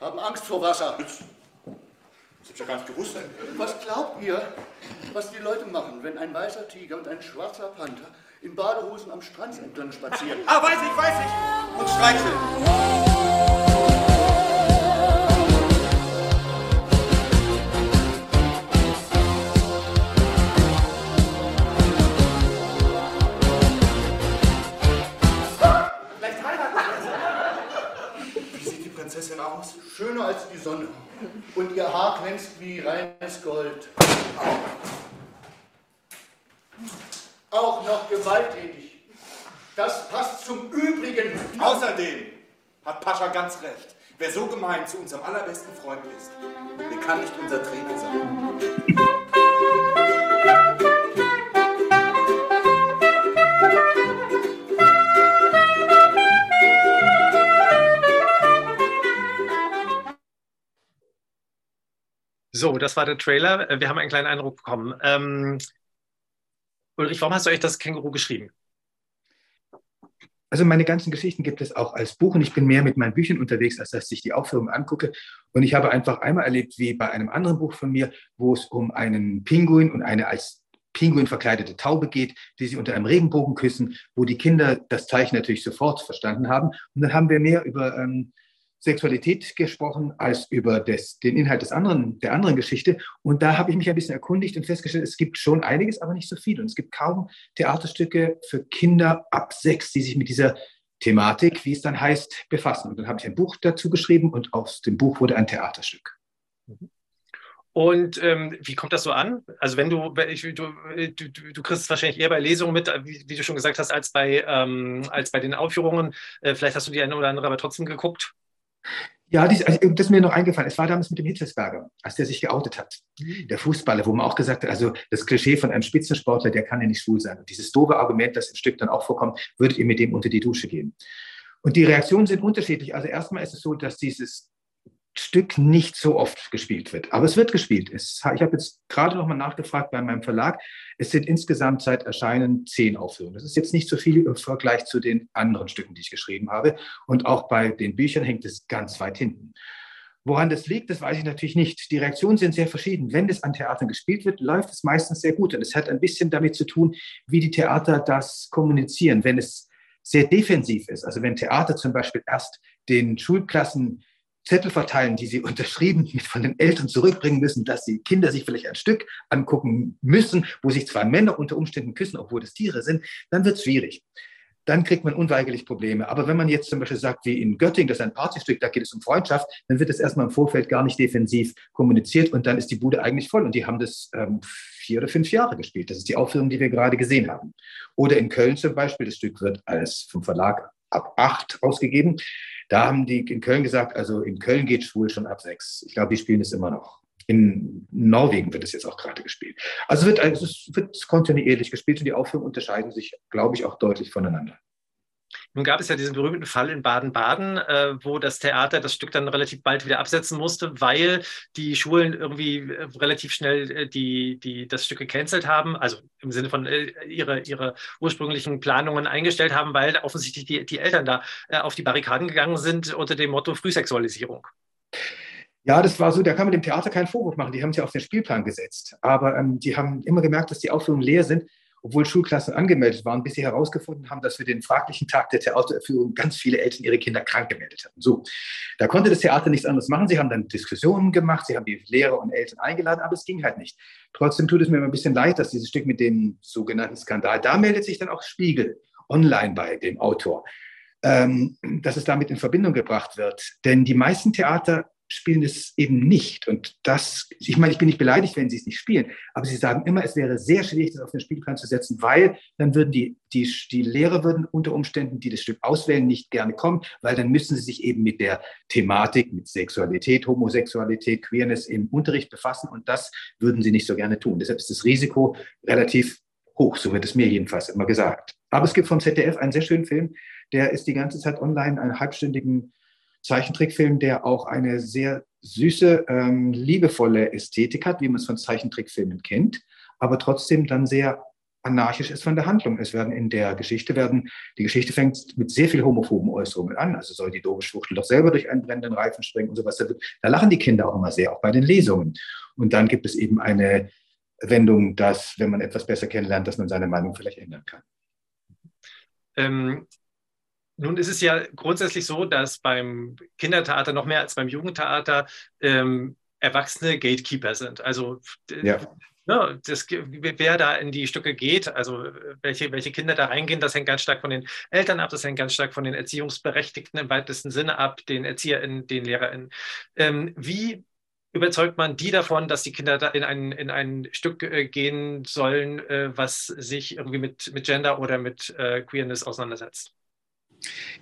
haben Angst vor Wasser. Das hab ich ja gar nicht gewusst. Was glaubt ihr, was die Leute machen, wenn ein weißer Tiger und ein schwarzer Panther in Badehosen am Strand entlang spazieren. ah, weiß ich, weiß ich. Und streicheln. Vielleicht heiraten Wie sieht die Prinzessin aus? Schöner als die Sonne. Und ihr Haar glänzt wie reines Gold. Auch noch gewalttätig. Das passt zum Übrigen. Außerdem hat Pascha ganz recht. Wer so gemein zu unserem allerbesten Freund ist, der kann nicht unser Trainer sein. So, das war der Trailer. Wir haben einen kleinen Eindruck bekommen. Ähm, Ulrich, warum hast du euch das Känguru geschrieben? Also meine ganzen Geschichten gibt es auch als Buch und ich bin mehr mit meinen Büchern unterwegs, als dass ich die Aufführung angucke. Und ich habe einfach einmal erlebt, wie bei einem anderen Buch von mir, wo es um einen Pinguin und eine als Pinguin verkleidete Taube geht, die sie unter einem Regenbogen küssen, wo die Kinder das Zeichen natürlich sofort verstanden haben. Und dann haben wir mehr über ähm, Sexualität gesprochen als über das, den Inhalt des anderen, der anderen Geschichte. Und da habe ich mich ein bisschen erkundigt und festgestellt, es gibt schon einiges, aber nicht so viel. Und es gibt kaum Theaterstücke für Kinder ab sechs, die sich mit dieser Thematik, wie es dann heißt, befassen. Und dann habe ich ein Buch dazu geschrieben und aus dem Buch wurde ein Theaterstück. Und ähm, wie kommt das so an? Also wenn du, ich, du, du, du kriegst es wahrscheinlich eher bei Lesungen mit, wie, wie du schon gesagt hast, als bei, ähm, als bei den Aufführungen. Äh, vielleicht hast du die eine oder andere aber trotzdem geguckt. Ja, dies, also, das ist mir noch eingefallen. Es war damals mit dem Hitzelsberger, als der sich geoutet hat. Der Fußballer, wo man auch gesagt hat, also das Klischee von einem Spitzensportler, der kann ja nicht schwul sein. Und dieses doofe Argument, das im Stück dann auch vorkommt, würdet ihr mit dem unter die Dusche gehen. Und die Reaktionen sind unterschiedlich. Also erstmal ist es so, dass dieses Stück nicht so oft gespielt wird. Aber es wird gespielt. Es, ich habe jetzt gerade noch mal nachgefragt bei meinem Verlag. Es sind insgesamt seit Erscheinen zehn Aufführungen. Das ist jetzt nicht so viel im Vergleich zu den anderen Stücken, die ich geschrieben habe. Und auch bei den Büchern hängt es ganz weit hinten. Woran das liegt, das weiß ich natürlich nicht. Die Reaktionen sind sehr verschieden. Wenn das an Theatern gespielt wird, läuft es meistens sehr gut. Und es hat ein bisschen damit zu tun, wie die Theater das kommunizieren. Wenn es sehr defensiv ist, also wenn Theater zum Beispiel erst den Schulklassen Zettel verteilen, die sie unterschrieben von den Eltern zurückbringen müssen, dass die Kinder sich vielleicht ein Stück angucken müssen, wo sich zwei Männer unter Umständen küssen, obwohl es Tiere sind, dann wird es schwierig. Dann kriegt man unweigerlich Probleme. Aber wenn man jetzt zum Beispiel sagt, wie in Göttingen, das ist ein Partystück, da geht es um Freundschaft, dann wird das erstmal im Vorfeld gar nicht defensiv kommuniziert und dann ist die Bude eigentlich voll. Und die haben das ähm, vier oder fünf Jahre gespielt. Das ist die Aufführung, die wir gerade gesehen haben. Oder in Köln zum Beispiel, das Stück wird als vom Verlag ab acht ausgegeben. Da haben die in Köln gesagt, also in Köln geht schwul schon ab sechs. Ich glaube, die spielen es immer noch. In Norwegen wird es jetzt auch gerade gespielt. Also wird, also es wird kontinuierlich gespielt und die Aufführungen unterscheiden sich, glaube ich, auch deutlich voneinander. Nun gab es ja diesen berühmten Fall in Baden-Baden, äh, wo das Theater das Stück dann relativ bald wieder absetzen musste, weil die Schulen irgendwie äh, relativ schnell äh, die, die das Stück gecancelt haben, also im Sinne von äh, ihre, ihre ursprünglichen Planungen eingestellt haben, weil offensichtlich die, die Eltern da auf die Barrikaden gegangen sind unter dem Motto Frühsexualisierung. Ja, das war so, da kann man dem Theater keinen Vorwurf machen. Die haben es ja auf den Spielplan gesetzt. Aber ähm, die haben immer gemerkt, dass die Aufführungen leer sind obwohl Schulklassen angemeldet waren, bis sie herausgefunden haben, dass für den fraglichen Tag der Theatererführung ganz viele Eltern ihre Kinder krank gemeldet hatten. So, da konnte das Theater nichts anderes machen. Sie haben dann Diskussionen gemacht, sie haben die Lehrer und Eltern eingeladen, aber es ging halt nicht. Trotzdem tut es mir immer ein bisschen leid, dass dieses Stück mit dem sogenannten Skandal, da meldet sich dann auch Spiegel online bei dem Autor, ähm, dass es damit in Verbindung gebracht wird. Denn die meisten Theater spielen es eben nicht. Und das, ich meine, ich bin nicht beleidigt, wenn sie es nicht spielen, aber sie sagen immer, es wäre sehr schwierig, das auf den Spielplan zu setzen, weil dann würden die, die, die Lehrer würden unter Umständen, die das Stück auswählen, nicht gerne kommen, weil dann müssen sie sich eben mit der Thematik, mit Sexualität, Homosexualität, Queerness im Unterricht befassen und das würden sie nicht so gerne tun. Deshalb ist das Risiko relativ hoch, so wird es mir jedenfalls immer gesagt. Aber es gibt vom ZDF einen sehr schönen Film, der ist die ganze Zeit online, einen halbstündigen Zeichentrickfilm, der auch eine sehr süße, ähm, liebevolle Ästhetik hat, wie man es von Zeichentrickfilmen kennt, aber trotzdem dann sehr anarchisch ist von der Handlung. Es werden in der Geschichte werden, die Geschichte fängt mit sehr viel homophoben Äußerungen an. Also soll die doofe Schwuchtel doch selber durch einen brennenden Reifen springen und sowas. Da lachen die Kinder auch immer sehr, auch bei den Lesungen. Und dann gibt es eben eine Wendung, dass, wenn man etwas besser kennenlernt, dass man seine Meinung vielleicht ändern kann. Ähm, nun ist es ja grundsätzlich so, dass beim Kindertheater noch mehr als beim Jugendtheater ähm, Erwachsene Gatekeeper sind. Also ja. ne, das, wer da in die Stücke geht, also welche, welche Kinder da reingehen, das hängt ganz stark von den Eltern ab, das hängt ganz stark von den Erziehungsberechtigten im weitesten Sinne ab, den ErzieherInnen, den LehrerInnen. Ähm, wie überzeugt man die davon, dass die Kinder da in ein, in ein Stück äh, gehen sollen, äh, was sich irgendwie mit, mit Gender oder mit äh, Queerness auseinandersetzt?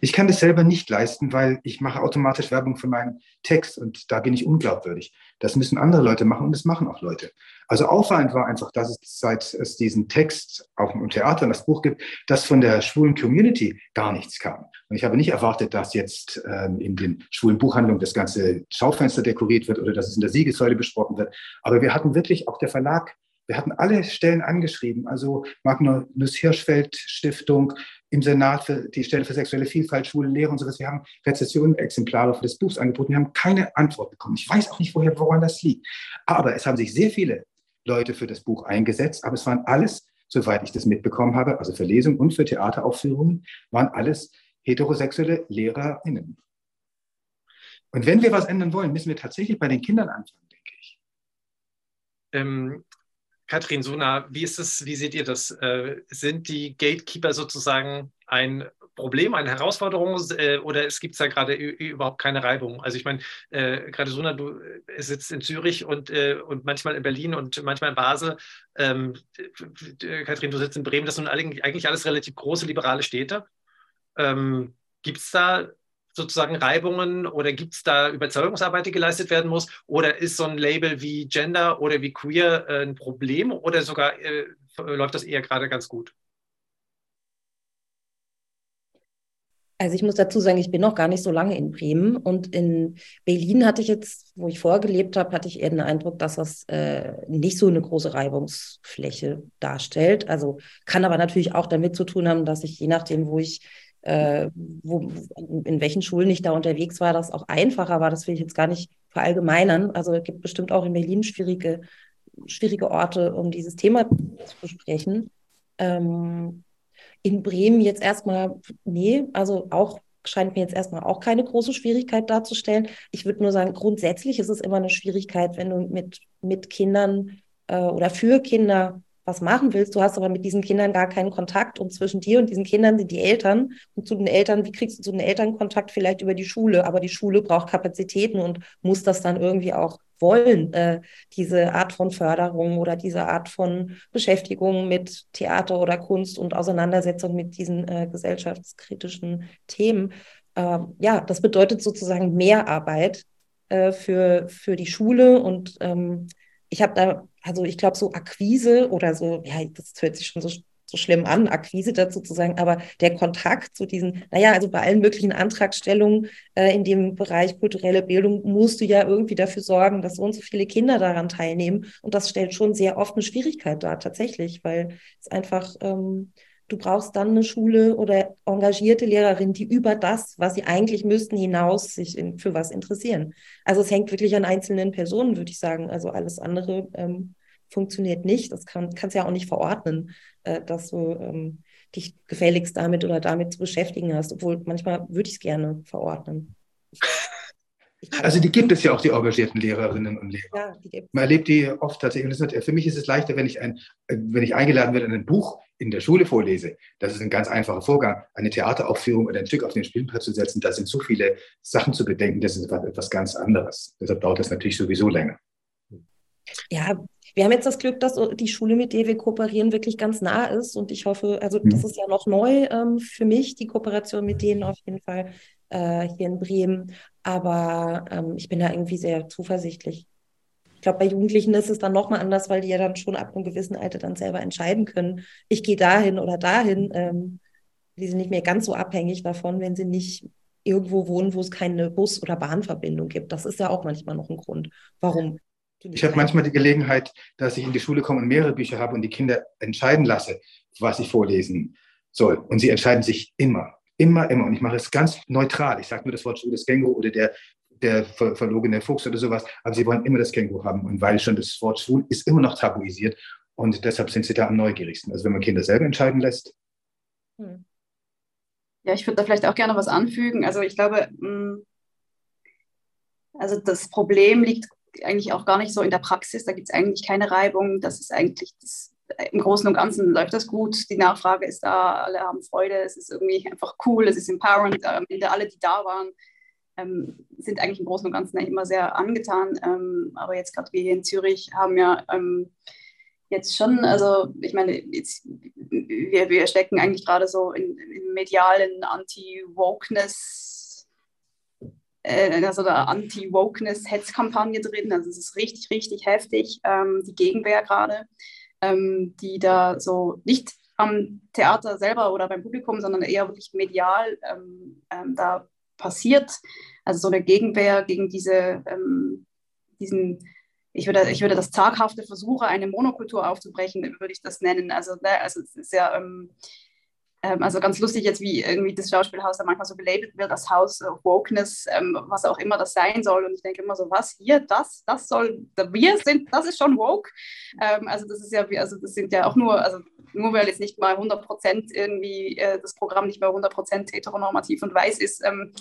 Ich kann das selber nicht leisten, weil ich mache automatisch Werbung für meinen Text und da bin ich unglaubwürdig. Das müssen andere Leute machen und das machen auch Leute. Also auffallend war einfach, dass es seit es diesen Text auch im Theater und das Buch gibt, dass von der schwulen Community gar nichts kam. Und ich habe nicht erwartet, dass jetzt ähm, in den schwulen Buchhandlungen das ganze Schaufenster dekoriert wird oder dass es in der Siegessäule besprochen wird. Aber wir hatten wirklich auch der Verlag wir hatten alle Stellen angeschrieben, also Magnus Hirschfeld Stiftung, im Senat für die Stelle für sexuelle Vielfalt, schwule Lehre und sowas. Wir haben Rezessionenexemplare für das Buch angeboten. Wir haben keine Antwort bekommen. Ich weiß auch nicht, woher, woran das liegt. Aber es haben sich sehr viele Leute für das Buch eingesetzt. Aber es waren alles, soweit ich das mitbekommen habe, also für Lesungen und für Theateraufführungen, waren alles heterosexuelle LehrerInnen. Und wenn wir was ändern wollen, müssen wir tatsächlich bei den Kindern anfangen, denke ich. Ähm, Katrin Suna, wie ist es, wie seht ihr das? Äh, sind die Gatekeeper sozusagen ein Problem, eine Herausforderung äh, oder es gibt da gerade überhaupt keine Reibung? Also ich meine, äh, gerade Suna, du äh, sitzt in Zürich und, äh, und manchmal in Berlin und manchmal in Basel. Ähm, Katrin, du sitzt in Bremen, das sind eigentlich alles relativ große liberale Städte. Ähm, gibt es da sozusagen Reibungen oder gibt es da Überzeugungsarbeit, die geleistet werden muss? Oder ist so ein Label wie Gender oder wie Queer äh, ein Problem oder sogar äh, läuft das eher gerade ganz gut? Also ich muss dazu sagen, ich bin noch gar nicht so lange in Bremen und in Berlin hatte ich jetzt, wo ich vorgelebt habe, hatte ich eher den Eindruck, dass das äh, nicht so eine große Reibungsfläche darstellt. Also kann aber natürlich auch damit zu tun haben, dass ich je nachdem, wo ich äh, wo, in welchen Schulen ich da unterwegs war, das auch einfacher war. Das will ich jetzt gar nicht verallgemeinern. Also es gibt bestimmt auch in Berlin schwierige, schwierige Orte, um dieses Thema zu besprechen. Ähm, in Bremen jetzt erstmal, nee, also auch scheint mir jetzt erstmal auch keine große Schwierigkeit darzustellen. Ich würde nur sagen, grundsätzlich ist es immer eine Schwierigkeit, wenn du mit, mit Kindern äh, oder für Kinder was machen willst. Du hast aber mit diesen Kindern gar keinen Kontakt und zwischen dir und diesen Kindern sind die Eltern und zu den Eltern, wie kriegst du zu den Eltern Kontakt? Vielleicht über die Schule, aber die Schule braucht Kapazitäten und muss das dann irgendwie auch wollen, äh, diese Art von Förderung oder diese Art von Beschäftigung mit Theater oder Kunst und Auseinandersetzung mit diesen äh, gesellschaftskritischen Themen. Äh, ja, das bedeutet sozusagen mehr Arbeit äh, für, für die Schule und ähm, ich habe da, also ich glaube, so Akquise oder so, ja, das hört sich schon so, so schlimm an, Akquise dazu zu sagen, aber der Kontakt zu diesen, naja, also bei allen möglichen Antragstellungen äh, in dem Bereich kulturelle Bildung musst du ja irgendwie dafür sorgen, dass so und so viele Kinder daran teilnehmen. Und das stellt schon sehr oft eine Schwierigkeit dar, tatsächlich, weil es einfach, ähm, du brauchst dann eine Schule oder engagierte Lehrerin, die über das, was sie eigentlich müssten, hinaus sich in, für was interessieren. Also es hängt wirklich an einzelnen Personen, würde ich sagen. Also alles andere ähm, funktioniert nicht. Das kann, kannst ja auch nicht verordnen, äh, dass du ähm, dich gefälligst damit oder damit zu beschäftigen hast. Obwohl manchmal würde ich es gerne verordnen. Also die gibt es ja auch, die engagierten Lehrerinnen und Lehrer. Ja, Man erlebt die oft tatsächlich. Für mich ist es leichter, wenn ich, ein, wenn ich eingeladen werde, ein Buch in der Schule vorlese. Das ist ein ganz einfacher Vorgang. Eine Theateraufführung oder ein Stück auf den Spielplatz zu setzen, da sind so viele Sachen zu bedenken, das ist etwas ganz anderes. Deshalb dauert das natürlich sowieso länger. Ja, wir haben jetzt das Glück, dass die Schule, mit der wir kooperieren, wirklich ganz nah ist. Und ich hoffe, also das mhm. ist ja noch neu ähm, für mich, die Kooperation mit denen auf jeden Fall äh, hier in Bremen. Aber ähm, ich bin da irgendwie sehr zuversichtlich. Ich glaube, bei Jugendlichen ist es dann nochmal anders, weil die ja dann schon ab einem gewissen Alter dann selber entscheiden können, ich gehe dahin oder dahin. Ähm, die sind nicht mehr ganz so abhängig davon, wenn sie nicht irgendwo wohnen, wo es keine Bus- oder Bahnverbindung gibt. Das ist ja auch manchmal noch ein Grund, warum. Ich habe manchmal die Gelegenheit, dass ich in die Schule komme und mehrere Bücher habe und die Kinder entscheiden lasse, was ich vorlesen soll. Und sie entscheiden sich immer Immer, immer. Und ich mache es ganz neutral. Ich sage nur das Wort Schwules Känguru oder der, der ver verlogene Fuchs oder sowas. Aber sie wollen immer das Känguru haben. Und weil schon das Wort schwul ist immer noch tabuisiert. Und deshalb sind sie da am neugierigsten. Also wenn man Kinder selber entscheiden lässt. Hm. Ja, ich würde da vielleicht auch gerne was anfügen. Also ich glaube, hm, also das Problem liegt eigentlich auch gar nicht so in der Praxis. Da gibt es eigentlich keine Reibung. Das ist eigentlich das im Großen und Ganzen läuft das gut. Die Nachfrage ist da, alle haben Freude, es ist irgendwie einfach cool, es ist empowernd. Am Ende alle, die da waren, ähm, sind eigentlich im Großen und Ganzen immer sehr angetan. Ähm, aber jetzt gerade wir hier in Zürich haben ja ähm, jetzt schon, also ich meine, jetzt, wir, wir stecken eigentlich gerade so in, in medialen Anti-Wokeness, äh, also der Anti-Wokeness-Hetzkampagne drin. Also es ist richtig, richtig heftig, ähm, die Gegenwehr gerade, ähm, die da so nicht am Theater selber oder beim Publikum, sondern eher wirklich medial ähm, da passiert. Also so eine Gegenwehr gegen diese, ähm, diesen ich würde, ich würde das zaghafte Versuche, eine Monokultur aufzubrechen, würde ich das nennen. Also, ne, also es ist ja ähm, ähm, also ganz lustig jetzt, wie irgendwie das Schauspielhaus da manchmal so gelabelt wird, das Haus of Wokeness, ähm, was auch immer das sein soll. Und ich denke immer so, was hier, das, das soll, wir sind, das ist schon woke. Ähm, also das ist ja, also das sind ja auch nur, also nur weil jetzt nicht mal 100 Prozent irgendwie äh, das Programm nicht mehr 100 Prozent heteronormativ und weiß ist, ähm,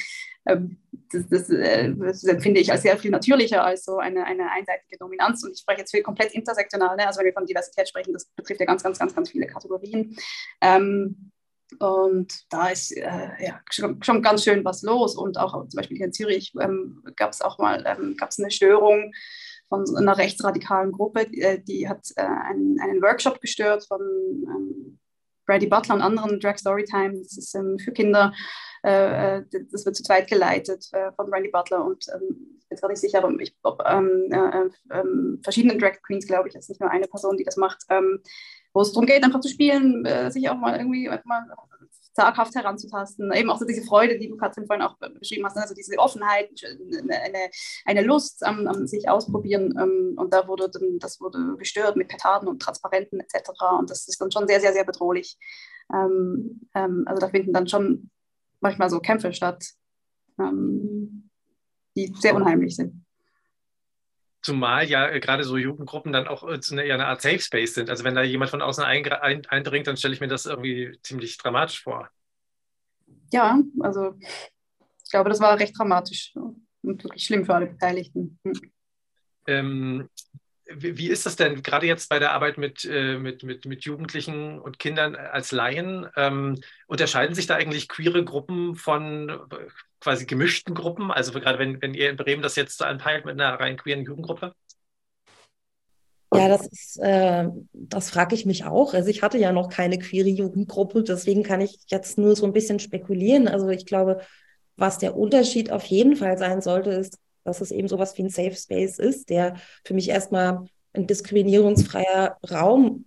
ähm, das, das, äh, das, empfinde ich als sehr viel natürlicher als so eine, eine einseitige Dominanz. Und ich spreche jetzt viel komplett intersektional, ne? also wenn wir von Diversität sprechen, das betrifft ja ganz, ganz, ganz, ganz viele Kategorien. Ähm, und da ist äh, ja, schon, schon, ganz schön was los. Und auch zum Beispiel hier in Zürich ähm, gab es auch mal ähm, gab's eine Störung von einer rechtsradikalen Gruppe, die, äh, die hat äh, einen, einen, Workshop gestört von ähm, Brady Butler und anderen Drag Storytime. Das ist ähm, für Kinder. Äh, äh, das wird zu zweit geleitet äh, von Brandy Butler und ähm, ich bin zwar nicht sicher, ob, ich, ob ähm, ähm, verschiedene Drag Queens, glaube ich, ist nicht nur eine Person, die das macht, ähm, wo es darum geht, einfach zu spielen, sich auch mal irgendwie mal zaghaft heranzutasten. Eben auch so diese Freude, die du, Katrin, vorhin auch beschrieben hast, ne? also diese Offenheit, eine, eine Lust am, am sich ausprobieren. Ähm, und da wurde dann, das wurde gestört mit Petarden und Transparenten etc. Und das ist dann schon sehr, sehr, sehr bedrohlich. Ähm, ähm, also da finden dann schon manchmal so Kämpfe statt, die sehr unheimlich sind. Zumal ja äh, gerade so Jugendgruppen dann auch äh, eine, eine Art Safe Space sind. Also wenn da jemand von außen eindringt, dann stelle ich mir das irgendwie ziemlich dramatisch vor. Ja, also ich glaube, das war recht dramatisch und wirklich schlimm für alle Beteiligten. Hm. Ähm, wie, ist das denn gerade jetzt bei der Arbeit mit, äh, mit, mit, mit Jugendlichen und Kindern als Laien? Ähm, unterscheiden sich da eigentlich queere Gruppen von quasi gemischten Gruppen? Also gerade wenn, wenn ihr in Bremen das jetzt anpeilt mit einer rein queeren Jugendgruppe? Ja, das ist, äh, das frage ich mich auch. Also ich hatte ja noch keine queere Jugendgruppe, deswegen kann ich jetzt nur so ein bisschen spekulieren. Also ich glaube, was der Unterschied auf jeden Fall sein sollte, ist, dass es eben sowas wie ein Safe Space ist, der für mich erstmal ein diskriminierungsfreier Raum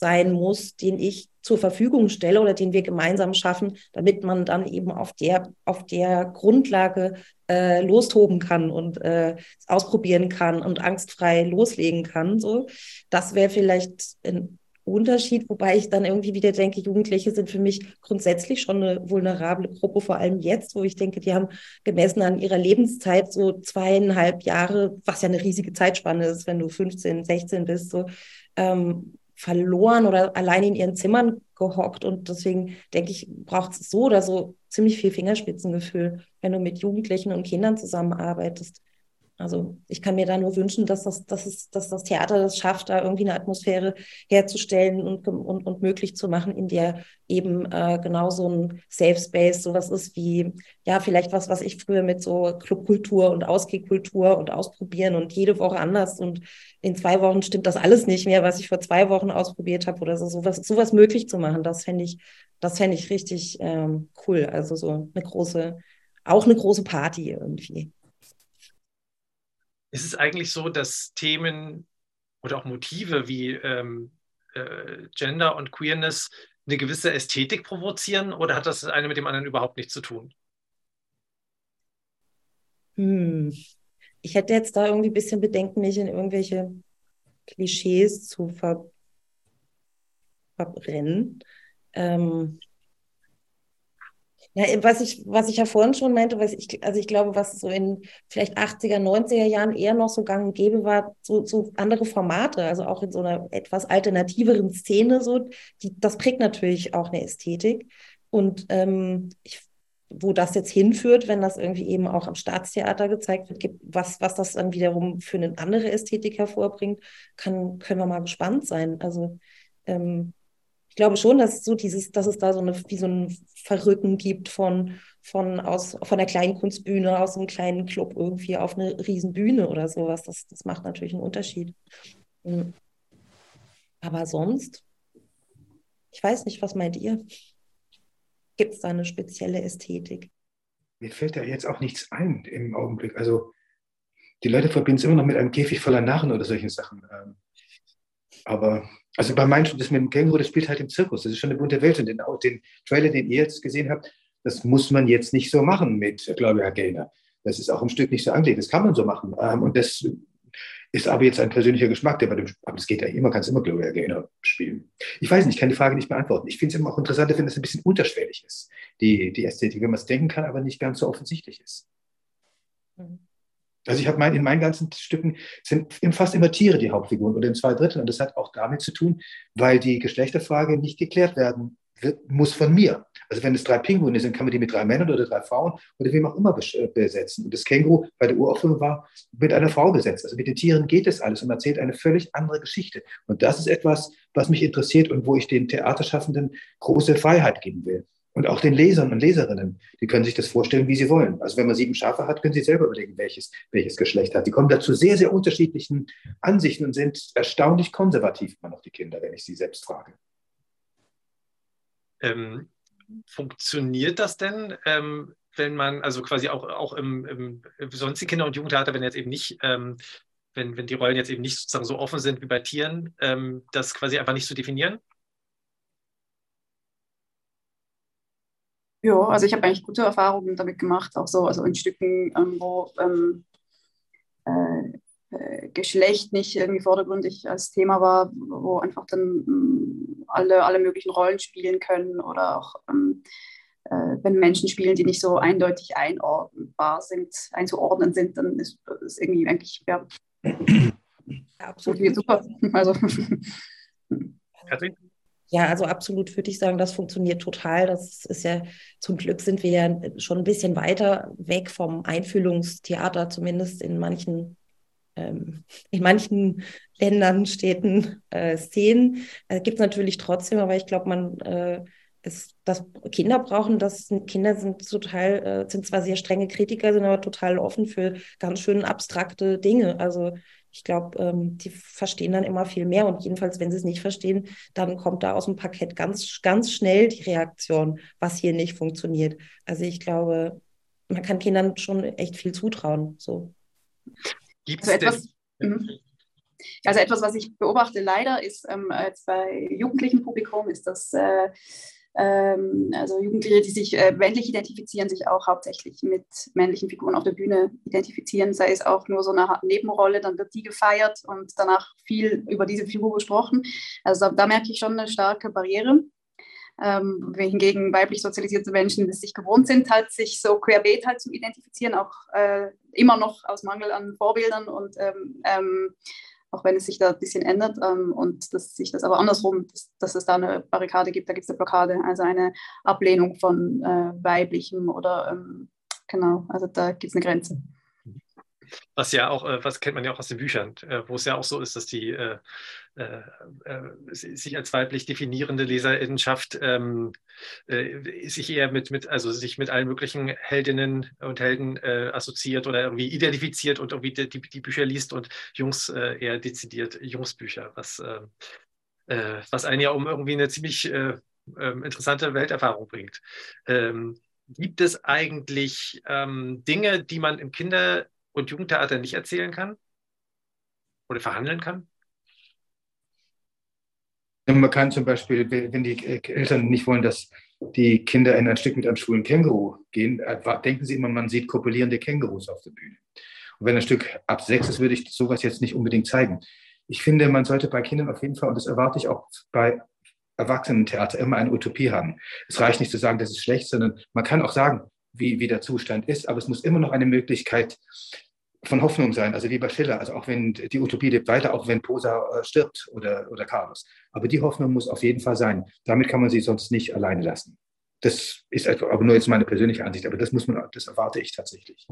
sein muss, den ich zur Verfügung stelle oder den wir gemeinsam schaffen, damit man dann eben auf der, auf der Grundlage äh, lostoben kann und äh, ausprobieren kann und angstfrei loslegen kann. So, das wäre vielleicht ein Unterschied, wobei ich dann irgendwie wieder denke, Jugendliche sind für mich grundsätzlich schon eine vulnerable Gruppe, vor allem jetzt, wo ich denke, die haben gemessen an ihrer Lebenszeit so zweieinhalb Jahre, was ja eine riesige Zeitspanne ist, wenn du 15, 16 bist, so ähm, verloren oder allein in ihren Zimmern gehockt. Und deswegen denke ich, braucht es so oder so ziemlich viel Fingerspitzengefühl, wenn du mit Jugendlichen und Kindern zusammenarbeitest. Also ich kann mir da nur wünschen, dass das, dass es, dass das Theater das schafft, da irgendwie eine Atmosphäre herzustellen und, und, und möglich zu machen, in der eben äh, genau so ein Safe Space sowas ist wie, ja, vielleicht was, was ich früher mit so Clubkultur und Ausgehkultur und Ausprobieren und jede Woche anders und in zwei Wochen stimmt das alles nicht mehr, was ich vor zwei Wochen ausprobiert habe oder so, sowas, sowas möglich zu machen, das fände ich, das fände ich richtig ähm, cool. Also so eine große, auch eine große Party irgendwie. Ist es eigentlich so, dass Themen oder auch Motive wie ähm, äh, Gender und Queerness eine gewisse Ästhetik provozieren oder hat das eine mit dem anderen überhaupt nichts zu tun? Hm. Ich hätte jetzt da irgendwie ein bisschen Bedenken, mich in irgendwelche Klischees zu ver verbrennen. Ähm, ja, was ich, was ich ja vorhin schon meinte, was ich, also ich glaube, was so in vielleicht 80er, 90er Jahren eher noch so gang und gäbe war, so, so andere Formate, also auch in so einer etwas alternativeren Szene, so, die, das prägt natürlich auch eine Ästhetik. Und ähm, ich, wo das jetzt hinführt, wenn das irgendwie eben auch am Staatstheater gezeigt wird, gibt, was, was das dann wiederum für eine andere Ästhetik hervorbringt, kann, können wir mal gespannt sein. Also ähm, ich glaube schon, dass so dieses, dass es da so eine, wie so ein Verrücken gibt von, von aus, von der kleinen Kunstbühne aus einem kleinen Club irgendwie auf eine Riesenbühne oder sowas. Das, das macht natürlich einen Unterschied. Mhm. Aber sonst, ich weiß nicht, was meint ihr? Gibt es da eine spezielle Ästhetik? Mir fällt da jetzt auch nichts ein im Augenblick. Also die Leute verbinden es immer noch mit einem Käfig voller Narren oder solchen Sachen. Ähm, aber also bei meinem das mit dem Känguru, das spielt halt im Zirkus. Das ist schon eine bunte Welt. Und den, den Trailer, den ihr jetzt gesehen habt, das muss man jetzt nicht so machen mit Gloria Gaynor. Das ist auch ein Stück nicht so angelegt. Das kann man so machen. Ähm, und das ist aber jetzt ein persönlicher Geschmack, der bei dem, aber das geht ja immer, kannst immer Gloria Gaynor spielen. Ich weiß nicht, ich kann die Frage nicht beantworten. Ich finde es immer auch interessant, wenn es ein bisschen unterschwellig ist, die, die Ästhetik, wenn man es denken kann, aber nicht ganz so offensichtlich ist. Mhm. Also ich habe mein, in meinen ganzen Stücken sind fast immer Tiere die Hauptfiguren oder in zwei Dritteln. Und das hat auch damit zu tun, weil die Geschlechterfrage nicht geklärt werden wird, muss von mir. Also wenn es drei Pinguine sind, kann man die mit drei Männern oder drei Frauen oder wem auch immer äh, besetzen. Und das Känguru bei der Uraufführung war mit einer Frau besetzt. Also mit den Tieren geht es alles und erzählt eine völlig andere Geschichte. Und das ist etwas, was mich interessiert und wo ich den Theaterschaffenden große Freiheit geben will. Und auch den Lesern und Leserinnen, die können sich das vorstellen, wie sie wollen. Also wenn man sieben Schafe hat, können sie selber überlegen, welches, welches Geschlecht hat. Die kommen dazu sehr, sehr unterschiedlichen Ansichten und sind erstaunlich konservativ, immer noch die Kinder, wenn ich sie selbst frage. Ähm, funktioniert das denn, ähm, wenn man, also quasi auch, auch im, im, sonstigen Kinder- und Jugendtheater, wenn jetzt eben nicht, ähm, wenn, wenn die Rollen jetzt eben nicht sozusagen so offen sind wie bei Tieren, ähm, das quasi einfach nicht zu definieren? Ja, also ich habe eigentlich gute Erfahrungen damit gemacht, auch so, also in Stücken, ähm, wo ähm, äh, äh, Geschlecht nicht irgendwie vordergründig als Thema war, wo einfach dann ähm, alle, alle möglichen Rollen spielen können oder auch ähm, äh, wenn Menschen spielen, die nicht so eindeutig einordnbar sind, einzuordnen sind, dann ist das irgendwie eigentlich ja, absolut super. Also. Katrin? Ja, also absolut würde ich sagen, das funktioniert total. Das ist ja, zum Glück sind wir ja schon ein bisschen weiter weg vom Einfühlungstheater, zumindest in manchen, ähm, in manchen Ländern, Städten, äh, Szenen. Äh, Gibt es natürlich trotzdem, aber ich glaube, man äh, ist, dass Kinder brauchen, das Kinder sind total, äh, sind zwar sehr strenge Kritiker, sind aber total offen für ganz schön abstrakte Dinge. Also ich glaube, ähm, die verstehen dann immer viel mehr und jedenfalls, wenn sie es nicht verstehen, dann kommt da aus dem Parkett ganz, ganz schnell die Reaktion, was hier nicht funktioniert. Also ich glaube, man kann Kindern schon echt viel zutrauen. So. Gibt es also etwas, mhm. also etwas, was ich beobachte leider, ist ähm, bei jugendlichen Publikum, ist das äh, also Jugendliche, die sich äh, männlich identifizieren, sich auch hauptsächlich mit männlichen Figuren auf der Bühne identifizieren, sei es auch nur so eine Nebenrolle, dann wird die gefeiert und danach viel über diese Figur gesprochen. Also da, da merke ich schon eine starke Barriere. Ähm, hingegen weiblich sozialisierte Menschen es sich gewohnt sind, halt sich so querbeet halt zu identifizieren, auch äh, immer noch aus Mangel an Vorbildern und ähm, ähm auch wenn es sich da ein bisschen ändert ähm, und dass sich das aber andersrum, dass, dass, es da eine Barrikade gibt, da gibt es eine Blockade, also eine Ablehnung von äh, weiblichem oder ähm, genau, also da gibt es eine Grenze. Was ja auch, äh, was kennt man ja auch aus den Büchern, äh, wo es ja auch so ist, dass die äh, äh, sich als weiblich definierende Leserinnenschaft ähm, sich eher mit, mit, also sich mit allen möglichen Heldinnen und Helden assoziiert oder irgendwie identifiziert und irgendwie die, die Bücher liest und Jungs eher dezidiert Jungsbücher, was, was einen ja um irgendwie eine ziemlich ähm, interessante Welterfahrung bringt. Ähm, gibt es eigentlich ähm, Dinge, die man im Kinder- und Jugendtheater nicht erzählen kann oder verhandeln kann? Man kann zum Beispiel, wenn die Eltern nicht wollen, dass die Kinder in ein Stück mit einem schwulen Känguru gehen, äh, denken sie immer, man sieht kopulierende Kängurus auf der Bühne. Und wenn ein Stück ab sechs ist, würde ich sowas jetzt nicht unbedingt zeigen. Ich finde, man sollte bei Kindern auf jeden Fall, und das erwarte ich auch bei Erwachsenentheater, immer eine Utopie haben. Es reicht nicht zu sagen, das ist schlecht, sondern man kann auch sagen, wie, wie der Zustand ist, aber es muss immer noch eine Möglichkeit von Hoffnung sein, also wie bei Schiller, also auch wenn die Utopie lebt weiter, auch wenn Posa äh, stirbt oder, oder Carlos. Aber die Hoffnung muss auf jeden Fall sein. Damit kann man sie sonst nicht alleine lassen. Das ist aber nur jetzt meine persönliche Ansicht, aber das muss man, das erwarte ich tatsächlich.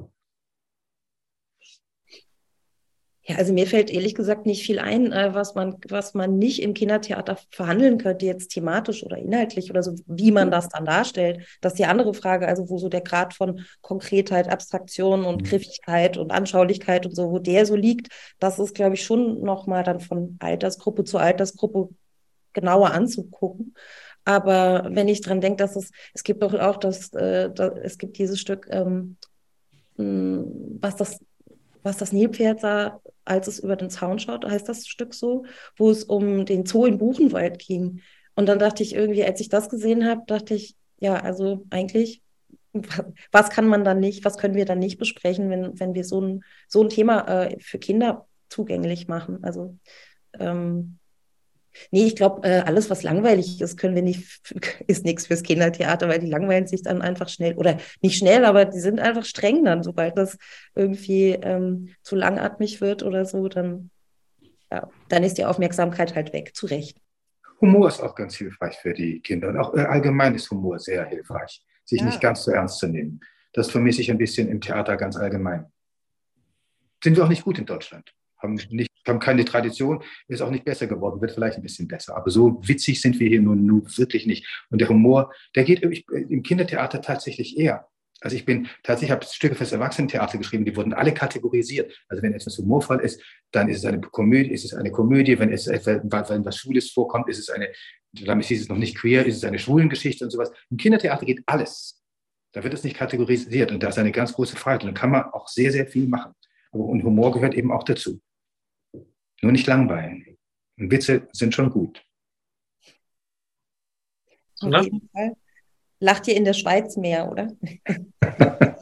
Ja, also mir fällt ehrlich gesagt nicht viel ein, äh, was man, was man nicht im Kindertheater verhandeln könnte, jetzt thematisch oder inhaltlich oder so, wie man das dann darstellt. Das ist die andere Frage, also wo so der Grad von Konkretheit, Abstraktion und mhm. Griffigkeit und Anschaulichkeit und so, wo der so liegt, das ist, glaube ich, schon nochmal dann von Altersgruppe zu Altersgruppe genauer anzugucken. Aber wenn ich dran denke, dass es, es gibt doch auch das, äh, das es gibt dieses Stück, ähm, hm, was das, was das Nilpferd sah, als es über den Zaun schaut, heißt das Stück so, wo es um den Zoo in Buchenwald ging. Und dann dachte ich irgendwie, als ich das gesehen habe, dachte ich, ja, also eigentlich, was kann man dann nicht, was können wir dann nicht besprechen, wenn, wenn wir so ein, so ein Thema äh, für Kinder zugänglich machen? Also ähm, Nee, ich glaube, äh, alles, was langweilig ist, können wir nicht, ist nichts fürs Kindertheater, weil die langweilen sich dann einfach schnell oder nicht schnell, aber die sind einfach streng dann, sobald das irgendwie ähm, zu langatmig wird oder so, dann, ja, dann ist die Aufmerksamkeit halt weg, zu Recht. Humor ist auch ganz hilfreich für die Kinder und auch äh, allgemein ist Humor sehr hilfreich, sich ja. nicht ganz so ernst zu nehmen. Das vermisse ich ein bisschen im Theater ganz allgemein. Sind wir auch nicht gut in Deutschland haben, nicht, haben keine Tradition, ist auch nicht besser geworden, wird vielleicht ein bisschen besser. Aber so witzig sind wir hier nun, nun wirklich nicht. Und der Humor, der geht im Kindertheater tatsächlich eher. Also ich bin tatsächlich, habe Stücke fürs Erwachsenentheater geschrieben, die wurden alle kategorisiert. Also wenn etwas humorvoll ist, dann ist es eine Komödie, ist es eine Komödie. Wenn es wenn was Schwules vorkommt, ist es eine, damit hieß es noch nicht queer, ist es eine Schwulengeschichte und sowas. Im Kindertheater geht alles. Da wird es nicht kategorisiert und da ist eine ganz große Freiheit. Und dann kann man auch sehr, sehr viel machen. Und Humor gehört eben auch dazu. Nur nicht langweilen. Und Witze sind schon gut. Auf jeden Fall. Lacht ihr in der Schweiz mehr, oder?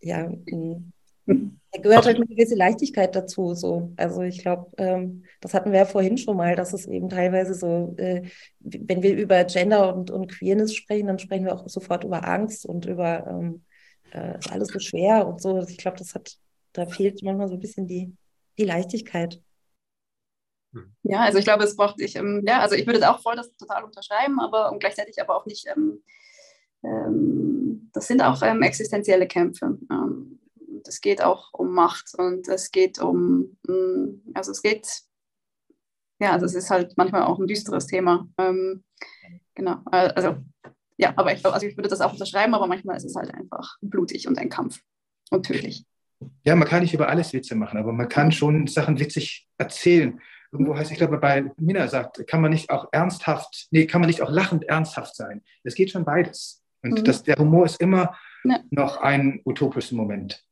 ja, mm. da gehört halt eine gewisse Leichtigkeit dazu. So. Also ich glaube, ähm, das hatten wir ja vorhin schon mal, dass es eben teilweise so, äh, wenn wir über Gender und, und Queerness sprechen, dann sprechen wir auch sofort über Angst und über ähm, äh, ist alles so schwer und so. Ich glaube, das hat, da fehlt manchmal so ein bisschen die, die Leichtigkeit. Hm. Ja, also ich glaube, es braucht ich, ähm, ja, also ich würde auch voll das total unterschreiben, aber und gleichzeitig aber auch nicht, ähm, ähm, das sind auch ähm, existenzielle Kämpfe. Ähm, es geht auch um Macht und es geht um, mh, hm, also es geht, ja, also es ist halt manchmal auch ein düsteres Thema. Ähm, genau, äh, also ja, aber ich glaube, also ich würde das auch unterschreiben, aber manchmal ist es halt einfach blutig und ein Kampf und tödlich. Ja, man kann nicht über alles Witze machen, aber man kann schon Sachen witzig erzählen. Irgendwo heißt, ich glaube, bei Mina sagt, kann man nicht auch ernsthaft, nee, kann man nicht auch lachend ernsthaft sein. Es geht schon beides. Und mhm. das, der Humor ist immer ja. noch ein utopischer Moment.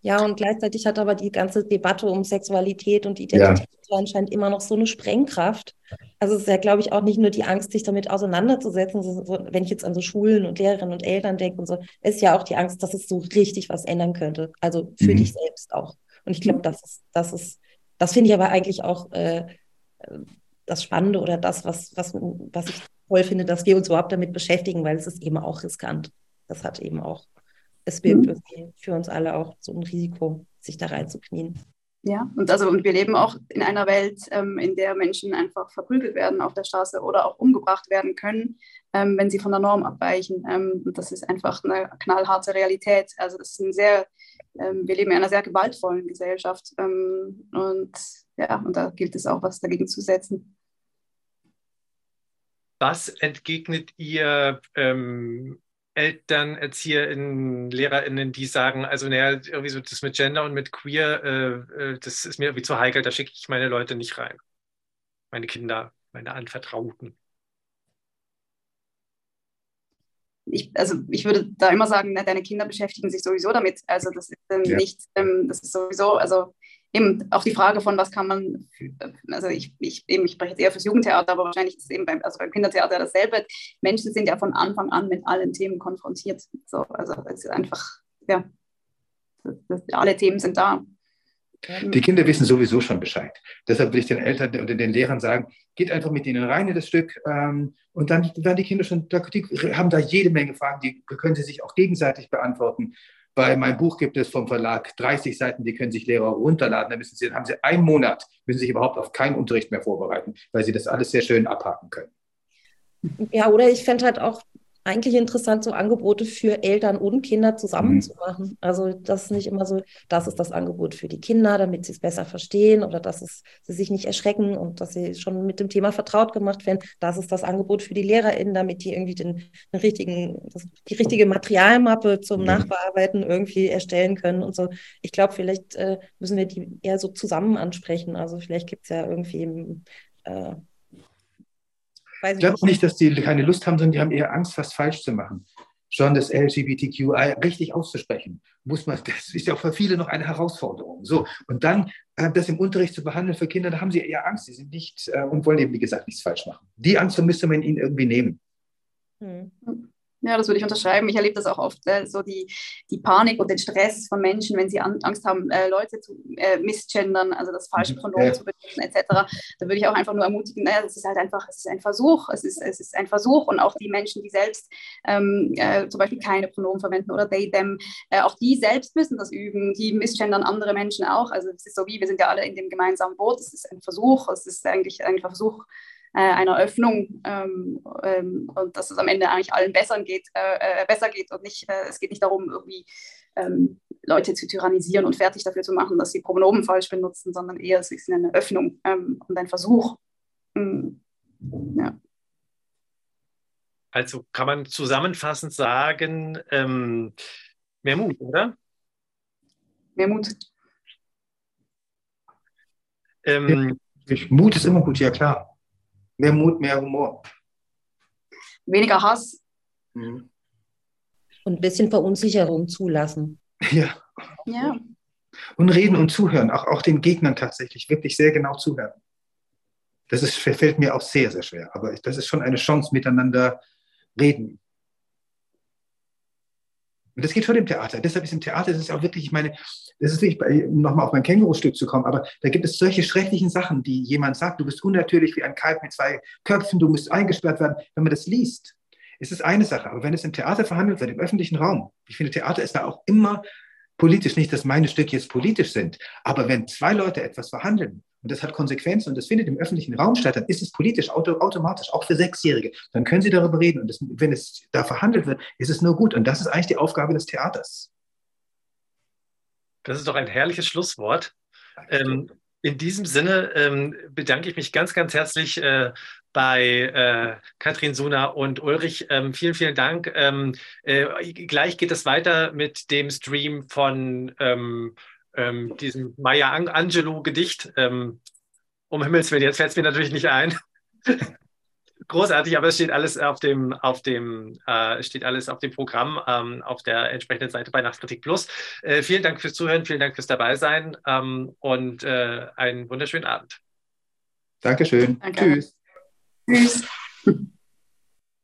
Ja, und gleichzeitig hat aber die ganze Debatte um Sexualität und Identität ja. anscheinend immer noch so eine Sprengkraft. Also es ist ja, glaube ich, auch nicht nur die Angst, sich damit auseinanderzusetzen, wenn ich jetzt an so Schulen und Lehrerinnen und Eltern denke und so, ist ja auch die Angst, dass es so richtig was ändern könnte. Also für mhm. dich selbst auch. Und ich glaube, das ist, das ist, das finde ich aber eigentlich auch äh, das Spannende oder das, was, was, was ich toll finde, dass wir uns überhaupt damit beschäftigen, weil es ist eben auch riskant. Das hat eben auch es birgt mhm. für uns alle auch so ein Risiko, sich da reinzuknien. Ja, und also und wir leben auch in einer Welt, ähm, in der Menschen einfach verprügelt werden auf der Straße oder auch umgebracht werden können, ähm, wenn sie von der Norm abweichen. Ähm, das ist einfach eine knallharte Realität. Also das ist ein sehr, ähm, wir leben in einer sehr gewaltvollen Gesellschaft ähm, und ja, und da gilt es auch, was dagegen zu setzen. Was entgegnet ihr ähm, Eltern, ErzieherInnen, LehrerInnen, die sagen, also naja, irgendwie so das mit Gender und mit Queer, äh, äh, das ist mir irgendwie zu heikel, da schicke ich meine Leute nicht rein. Meine Kinder, meine Anvertrauten. Ich, also ich würde da immer sagen, ne, deine Kinder beschäftigen sich sowieso damit. Also das ist ähm, ja. nicht, ähm, das ist sowieso, also eben auch die Frage von, was kann man, also ich, ich, eben, ich spreche jetzt eher fürs Jugendtheater, aber wahrscheinlich ist es eben beim, also beim Kindertheater dasselbe. Menschen sind ja von Anfang an mit allen Themen konfrontiert. So, also es ist einfach, ja, das, das, alle Themen sind da. Die Kinder wissen sowieso schon Bescheid. Deshalb will ich den Eltern und den Lehrern sagen, geht einfach mit ihnen rein in das Stück ähm, und dann werden die Kinder schon, die haben da jede Menge Fragen, die können sie sich auch gegenseitig beantworten. Bei meinem Buch gibt es vom Verlag 30 Seiten, die können sich Lehrer runterladen. Da müssen sie, haben sie einen Monat, müssen sich überhaupt auf keinen Unterricht mehr vorbereiten, weil sie das alles sehr schön abhaken können. Ja, oder ich fände halt auch eigentlich interessant, so Angebote für Eltern und Kinder zusammen Mhm. zu machen. Also das ist nicht immer so, das ist das Angebot für die Kinder, damit sie es besser verstehen oder dass es, sie sich nicht erschrecken und dass sie schon mit dem Thema vertraut gemacht werden. Das ist das Angebot für die LehrerInnen, damit die irgendwie den, den richtigen, das, die richtige Materialmappe zum Mhm. Nachbearbeiten irgendwie erstellen können und so. Ich glaube, vielleicht äh, müssen wir die eher so zusammen ansprechen. Also vielleicht gibt es ja irgendwie äh, weiß Ich glaube nicht, dass die keine Lust haben, sondern die haben eher Angst, was falsch zu machen. Schon das LGBTQI richtig auszusprechen, muss man, das ist ja auch für viele noch eine Herausforderung. So, und dann äh, das im Unterricht zu behandeln für Kinder, da haben sie eher Angst, sie sind nicht äh, und wollen eben, wie gesagt, nichts falsch machen. Die Angst müsste man ihnen irgendwie nehmen. Hm. Ja, das würde ich unterschreiben. Ich erlebe das auch oft, äh, so die, die Panik und den Stress von Menschen, wenn sie an, Angst haben, äh, Leute zu äh, misgendern, also das falsche Mhm. Pronomen Ja. zu benutzen, etc. Da würde ich auch einfach nur ermutigen, naja, es ist halt einfach, es ist ein Versuch, es ist, es ist ein Versuch und auch die Menschen, die selbst ähm, äh, zum Beispiel keine Pronomen verwenden oder they, them, äh, auch die selbst müssen das üben, die misgendern andere Menschen auch. Also es ist so wie, wir sind ja alle in dem gemeinsamen Boot, es ist ein Versuch, es ist eigentlich ein Versuch, äh, einer Öffnung ähm, ähm, und dass es am Ende eigentlich allen besser geht, äh, äh, besser geht und nicht, äh, es geht nicht darum, irgendwie ähm, Leute zu tyrannisieren und fertig dafür zu machen, dass sie Pronomen falsch benutzen, sondern eher es ist eine Öffnung ähm, und ein Versuch. Mm, ja. Also kann man zusammenfassend sagen, ähm, mehr Mut, oder? Mehr Mut. Ähm, Mut ist immer gut, ja klar. Mehr Mut, mehr Humor. Weniger Hass. Mhm. Und ein bisschen Verunsicherung zulassen. Ja, Ja. und reden und zuhören, auch, auch den Gegnern tatsächlich, wirklich sehr genau zuhören. Das ist, fällt mir auch sehr, sehr schwer, aber das ist schon eine Chance, miteinander reden. Und das geht schon im Theater. Deshalb ist im Theater, das ist auch wirklich, ich meine, das ist bei- um nochmal auf mein Känguru-Stück zu kommen, aber da gibt es solche schrecklichen Sachen, die jemand sagt, du bist unnatürlich wie ein Kalb mit zwei Köpfen, du musst eingesperrt werden. Wenn man das liest, ist es eine Sache. Aber wenn es im Theater verhandelt wird, im öffentlichen Raum, ich finde, Theater ist da auch immer politisch. Nicht, dass meine Stücke jetzt politisch sind, aber wenn zwei Leute etwas verhandeln und das hat Konsequenzen und das findet im öffentlichen Raum statt, dann ist es politisch auto, automatisch, auch für Sechsjährige. Dann können sie darüber reden und das, wenn es da verhandelt wird, ist es nur gut. Und das ist eigentlich die Aufgabe des Theaters. Das ist doch ein herrliches Schlusswort. Ähm, in diesem Sinne ähm, bedanke ich mich ganz, ganz herzlich äh, bei äh, Katrin Suna und Ulrich. Ähm, vielen, vielen Dank. Ähm, äh, gleich geht es weiter mit dem Stream von ähm, ähm, diesem Maya An Angelou Gedicht. Ähm, um Himmels Willen, jetzt fällt es mir natürlich nicht ein. Großartig, aber es steht alles auf dem, auf dem, äh, steht alles auf dem Programm ähm, auf der entsprechenden Seite bei Nachtkritik Plus. Äh, vielen Dank fürs Zuhören, vielen Dank fürs Dabeisein ähm, und äh, einen wunderschönen Abend. Dankeschön. Danke. Tschüss. Tschüss.